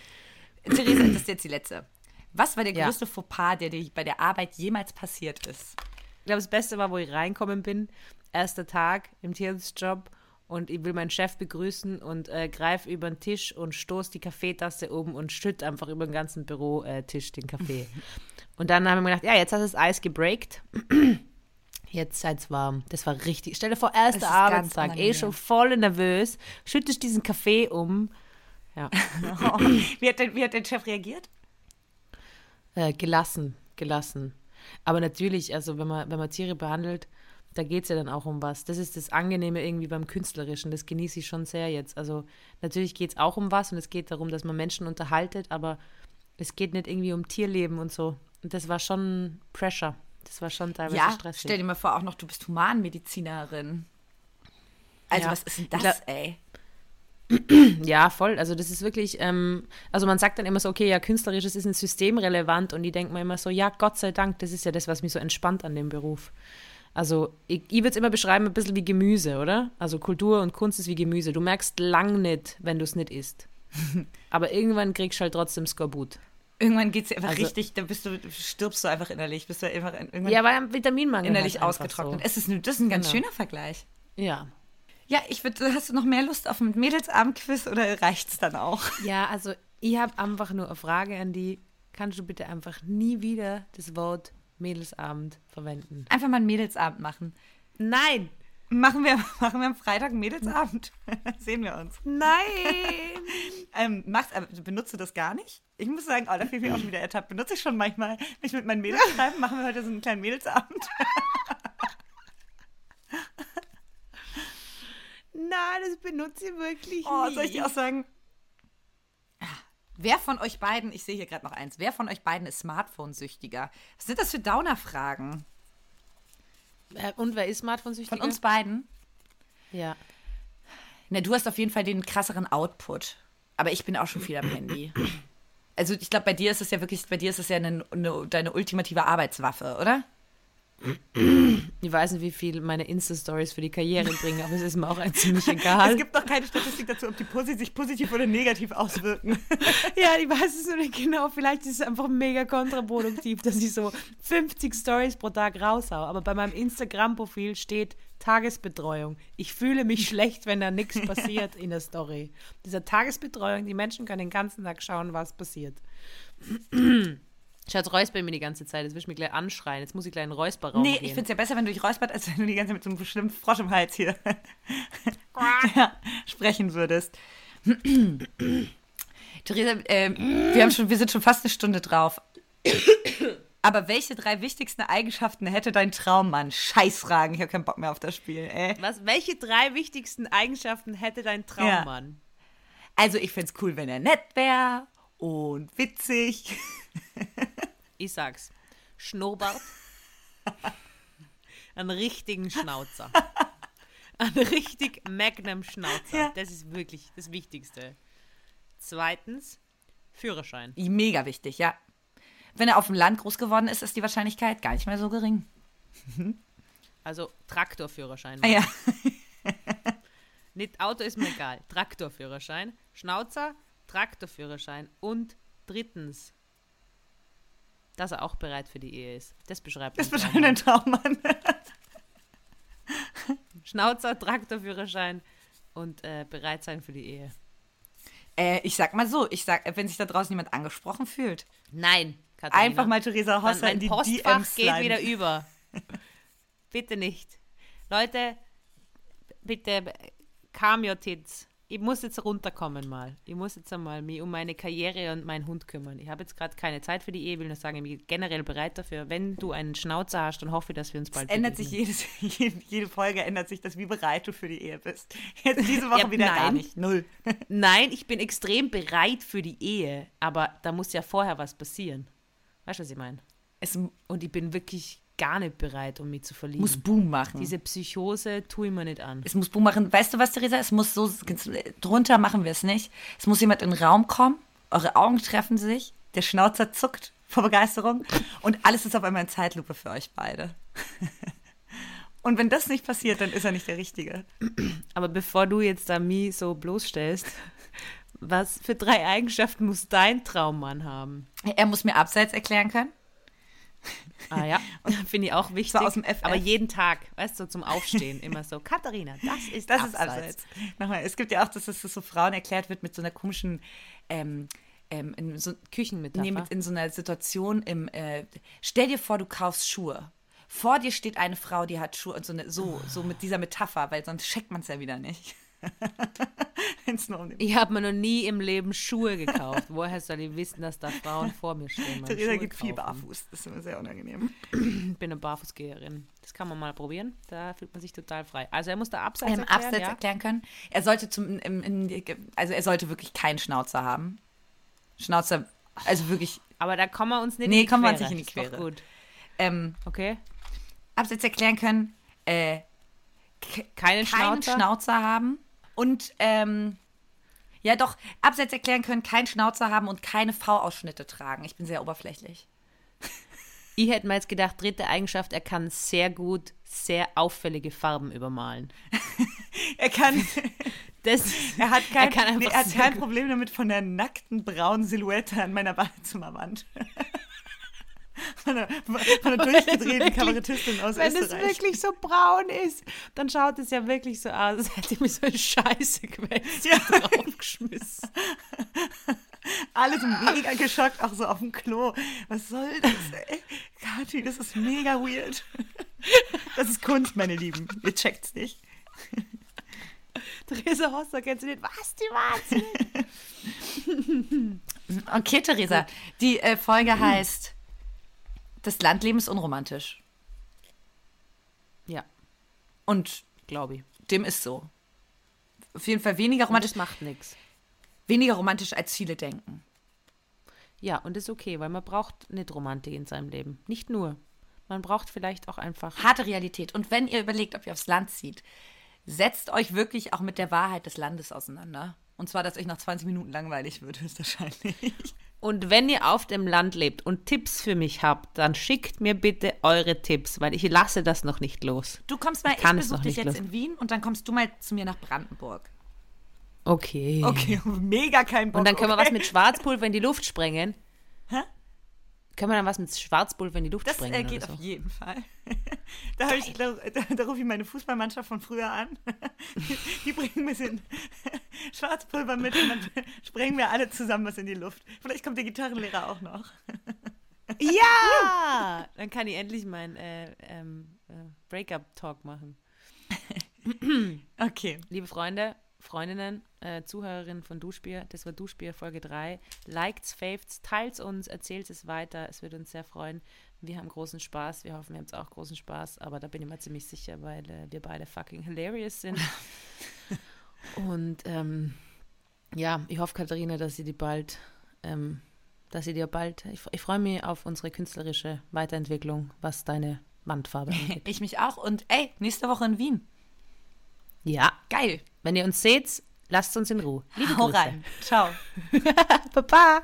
B: Theresa, das ist jetzt die letzte. Was war der
A: Ja.
B: größte Fauxpas, der dir bei der Arbeit jemals passiert ist?
A: Ich glaube, das Beste war, wo ich reinkommen bin. Erster Tag im Tierschutzjob und ich will meinen Chef begrüßen und äh, greife über den Tisch und stoß die Kaffeetasse oben und schütt einfach über den ganzen Bürotisch den Kaffee. und dann haben wir gedacht, ja, jetzt hast du das Eis gebreakt. Jetzt seid's warm. Das war richtig. Stell dir vor, erster Arbeitstag, eh schon voll nervös. Schüttest diesen Kaffee um. Ja.
B: Wie, hat denn, wie hat der Chef reagiert?
A: Äh, gelassen, gelassen. Aber natürlich, also wenn man, wenn man Tiere behandelt, da geht es ja dann auch um was. Das ist das Angenehme irgendwie beim Künstlerischen. Das genieße ich schon sehr jetzt. Also natürlich geht es auch um was und es geht darum, dass man Menschen unterhaltet, aber es geht nicht irgendwie um Tierleben und so. Und das war schon Pressure. Das war schon teilweise
B: Ja,
A: stressig.
B: stell dir mal vor, auch noch, du bist Humanmedizinerin. Also,
A: Ja.
B: was ist denn das,
A: glaub-
B: ey?
A: Ja, voll. Also das ist wirklich, ähm, also man sagt dann immer so, okay, ja, künstlerisches ist ein systemrelevant und ich denke mir immer so, ja, Gott sei Dank, das ist ja das, was mich so entspannt an dem Beruf. Also ich, ich würde es immer beschreiben, ein bisschen wie Gemüse, oder? Also Kultur und Kunst ist wie Gemüse. Du merkst lang nicht, wenn du es nicht isst. Aber irgendwann kriegst du halt trotzdem Skorbut.
B: Irgendwann geht es dir einfach
A: Also-
B: richtig, da bist du, stirbst du einfach innerlich, bist du einfach irgendwann
A: Ja, weil am Vitaminmangel
B: innerlich
A: halt
B: ausgetrocknet.
A: So.
B: Es ist, ein- das ist ein ganz
A: Genau.
B: schöner Vergleich.
A: Ja.
B: Ja, ich würde, hast du noch mehr Lust auf ein Mädelsabendquiz oder reicht's dann auch?
A: Ja, also ich habe einfach nur eine Frage an die. Kannst du bitte einfach nie wieder das Wort Mädelsabend verwenden?
B: Einfach mal einen Mädelsabend machen.
A: Nein!
B: Machen wir, machen wir am Freitag einen Mädelsabend. Sehen wir uns.
A: Nein!
B: Ähm, machst, aber du das gar nicht? Ich muss sagen, oh, da fühle ich mich auch wieder ertappt. Benutze ich schon manchmal, wenn ich mit meinen Mädels schreibe, machen wir heute so einen kleinen Mädelsabend.
A: Nein, das benutze ich wirklich
B: Oh,
A: nie.
B: soll ich dir auch sagen? Wer von euch beiden, ich sehe hier gerade noch eins, wer von euch beiden ist Smartphone-süchtiger? Was sind das für Downer-Fragen?
A: Äh, Und wer ist Smartphone-süchtiger?
B: Von uns beiden?
A: Ja.
B: Na, du hast auf jeden Fall den krasseren Output. Aber ich bin auch schon viel am Handy. Also ich glaube, bei dir ist es ja wirklich, bei dir ist es ja eine, eine, deine ultimative Arbeitswaffe, oder?
A: Ich weiß nicht, wie viel meine Insta-Stories für die Karriere bringen, aber es ist mir auch ein ziemlich egal.
B: Es gibt noch keine Statistik dazu, ob die posi sich positiv oder negativ auswirken.
A: ja, ich weiß es nicht genau. Vielleicht ist es einfach mega kontraproduktiv, dass ich so 50 Stories pro Tag raushau. Aber bei meinem Instagram-Profil steht Tagesbetreuung. Ich fühle mich schlecht, wenn da nichts passiert in der Story. Dieser Tagesbetreuung, die Menschen können den ganzen Tag schauen, was passiert. Schatz, räusper mir die ganze Zeit. Jetzt will ich mich gleich anschreien. Jetzt muss ich gleich in den Räusperraum
B: Nee,
A: gehen.
B: ich finde es ja besser, wenn du dich räusperst, als wenn du die ganze Zeit mit so einem schlimmen Frosch im Hals hier ja, sprechen würdest. Theresa, ähm, wir, haben schon, wir sind schon fast eine Stunde drauf. Aber welche drei wichtigsten Eigenschaften hätte dein Traummann? Scheißfragen, ich habe keinen Bock mehr auf das Spiel. Ey.
A: Was, welche drei wichtigsten Eigenschaften hätte dein Traummann?
B: Also ich find's cool, wenn er nett wäre und witzig.
A: Ich sag's. Schnurrbart. Einen richtigen Schnauzer. Einen richtig Magnum Schnauzer.
B: Ja.
A: Das ist wirklich das Wichtigste. Zweitens, Führerschein.
B: Mega wichtig, ja. Wenn er auf dem Land groß geworden ist, ist die Wahrscheinlichkeit gar nicht mehr so gering.
A: Also Traktorführerschein.
B: Ah, ja.
A: Nicht Auto ist mir egal. Traktorführerschein. Schnauzer, Traktorführerschein. Und drittens, dass er auch bereit für die Ehe ist. Das beschreibt
B: Das bedeutet dein Traummann.
A: Schnauzer, Traktorführerschein und äh, bereit sein für die Ehe.
B: Äh, ich sag mal so, ich sag, wenn sich da draußen jemand angesprochen fühlt,
A: Nein, Katharina.
B: einfach mal Theresa Hosser in die
A: Postfach
B: DMs
A: geht wieder über. bitte nicht. Leute, bitte, tits. Ich muss jetzt runterkommen mal. Ich muss jetzt einmal mich um meine Karriere und meinen Hund kümmern. Ich habe jetzt gerade keine Zeit für die Ehe, will nur sagen, ich bin generell bereit dafür. Wenn du einen Schnauzer hast, dann hoffe ich, dass wir uns bald
B: Es ändert sich jedes, jede, Folge ändert sich das, wie bereit du für die Ehe bist. Jetzt diese Woche
A: Ja,
B: wieder gar
A: nein.
B: nicht. Null.
A: Nein, ich bin extrem bereit für die Ehe, aber da muss ja vorher was passieren. Weißt du, was ich meine?
B: Es
A: Und ich bin wirklich gar nicht bereit, um mich zu verlieben.
B: muss Boom machen.
A: Diese Psychose tue ich mir nicht an.
B: es muss Boom machen. Weißt du was, Theresa? Es muss so, drunter machen wir es nicht. Es muss jemand in den Raum kommen, eure Augen treffen sich, der Schnauzer zuckt vor Begeisterung und alles ist auf einmal in Zeitlupe für euch beide. Und wenn das nicht passiert, dann ist er nicht der Richtige.
A: Aber bevor du jetzt da mich so bloßstellst, was für drei Eigenschaften muss dein Traummann haben?
B: Er muss mir abseits erklären können.
A: Ah ja, finde ich auch wichtig.
B: Zwar aus dem FF.
A: Aber jeden Tag, weißt du, zum Aufstehen immer so, Katharina, das ist
B: Das
A: abseits.
B: ist abseits. Nochmal, es gibt ja auch, dass das so Frauen erklärt wird mit so einer komischen, ähm, ähm, in so,
A: Küchenmetapher.
B: nee, mit in so einer Situation im, äh, stell dir vor, du kaufst Schuhe vor dir steht eine Frau, die hat Schuhe und so, eine, so, so mit dieser Metapher, weil sonst checkt man es ja wieder nicht.
A: Ich habe mir noch nie im Leben Schuhe gekauft. Woher soll ich wissen, dass da Frauen vor mir stehen? meine
B: Theresa
A: Schuhe
B: geht viel
A: kaufen?
B: barfuß. Das ist immer sehr unangenehm.
A: Ich bin eine Barfußgeherin. Das kann man mal probieren. Da fühlt man sich total frei. Also er muss da abseits
B: Im
A: erklären,
B: Absatz
A: ja?
B: erklären können. Er sollte zum, im, in, also er sollte wirklich keinen Schnauzer haben. Schnauzer, also wirklich,
A: Aber da kommen wir uns nicht
B: Nee,
A: in die
B: kommen wir uns
A: Quere.
B: nicht in die Quere.
A: Gut.
B: ähm,
A: Okay.
B: Absatz erklären können, äh,
A: Keinen
B: keinen
A: Schnauzer?
B: Schnauzer haben und ähm, ja doch, Absatz erklären können, keinen Schnauzer haben und keine V-Ausschnitte tragen. Ich bin sehr oberflächlich.
A: Ich hätte mir jetzt gedacht, dritte Eigenschaft, er kann sehr gut sehr auffällige Farben übermalen.
B: Er kann,
A: Das,
B: er hat kein,
A: er kann
B: nee, er hat kein Problem damit von der nackten braunen Silhouette an meiner Badezimmerwand. Von der, von der durchgedrehten Kabarettistin aus
A: Wenn es
B: Österreich.
A: wirklich so braun ist, dann schaut es ja wirklich so aus, als hätte ich mir so eine Scheiße gewälzt
B: Ja.
A: draufgeschmissen.
B: Alle sind mega geschockt, auch so auf dem Klo. Was soll das, ey? Kathi, das ist mega weird. Das ist Kunst, meine Lieben. Ihr checkt's nicht.
A: Theresa Hosser kennst du nicht? Was, die Wahnsinn?
B: Okay, Theresa. Die äh, Folge heißt Das Landleben ist unromantisch.
A: Ja,
B: Und
A: glaube ich.
B: dem ist so. Auf jeden Fall weniger
A: Und
B: romantisch,
A: das macht nichts.
B: weniger romantisch, als viele denken.
A: Ja, und ist okay, weil man braucht nicht Romantik in seinem Leben. Nicht nur. Man braucht vielleicht auch einfach.
B: Harte Realität. Und wenn ihr überlegt, ob ihr aufs Land zieht, setzt euch wirklich auch mit der Wahrheit des Landes auseinander. Und zwar, dass euch nach 20 Minuten langweilig wird, höchstwahrscheinlich.
A: Und wenn ihr auf dem Land lebt und Tipps für mich habt, dann schickt mir bitte eure Tipps, weil ich lasse das noch nicht los.
B: Du kommst mal, ich,
A: es
B: besuche
A: noch
B: dich
A: nicht
B: jetzt
A: los.
B: in Wien und dann kommst du mal zu mir nach Brandenburg.
A: Okay.
B: Okay, mega kein Bock.
A: Und dann können wir
B: okay.
A: was mit Schwarzpulver in die Luft sprengen.
B: Hä?
A: Können wir dann was mit Schwarzpulver in die Luft
B: Das
A: sprengen?
B: äh, geht
A: oder
B: auf
A: so?
B: jeden Fall. Da, ich, da, da, da rufe ich meine Fußballmannschaft von früher an. Die bringen ein bisschen Schwarzpulver mit und dann sprengen wir alle zusammen was in die Luft. Vielleicht kommt der Gitarrenlehrer auch noch.
A: Ja! Dann kann ich endlich meinen äh, ähm, äh, Breakup-Talk machen.
B: Okay.
A: Liebe Freunde, Freundinnen, äh, Zuhörerinnen von Duschbier, das war Duschbier Folge 3. Liked's, favet's, teilt's uns, erzählt es weiter. Es würde uns sehr freuen. Wir haben großen Spaß. Wir hoffen, ihr habt auch großen Spaß. Aber da bin ich mir ziemlich sicher, weil äh, wir beide fucking hilarious sind. Und ähm, ja, ich hoffe, Katharina, dass sie die bald, ähm, dass sie dir bald, ich, ich freue mich auf unsere künstlerische Weiterentwicklung, was deine Wandfarbe angeht.
B: Ich mich auch. Und ey, nächste Woche in Wien.
A: Ja,
B: Geil.
A: wenn ihr uns seht, lasst uns in Ruhe. Liebe
B: Hau
A: Grüße.
B: rein. Ciao.
A: Baba.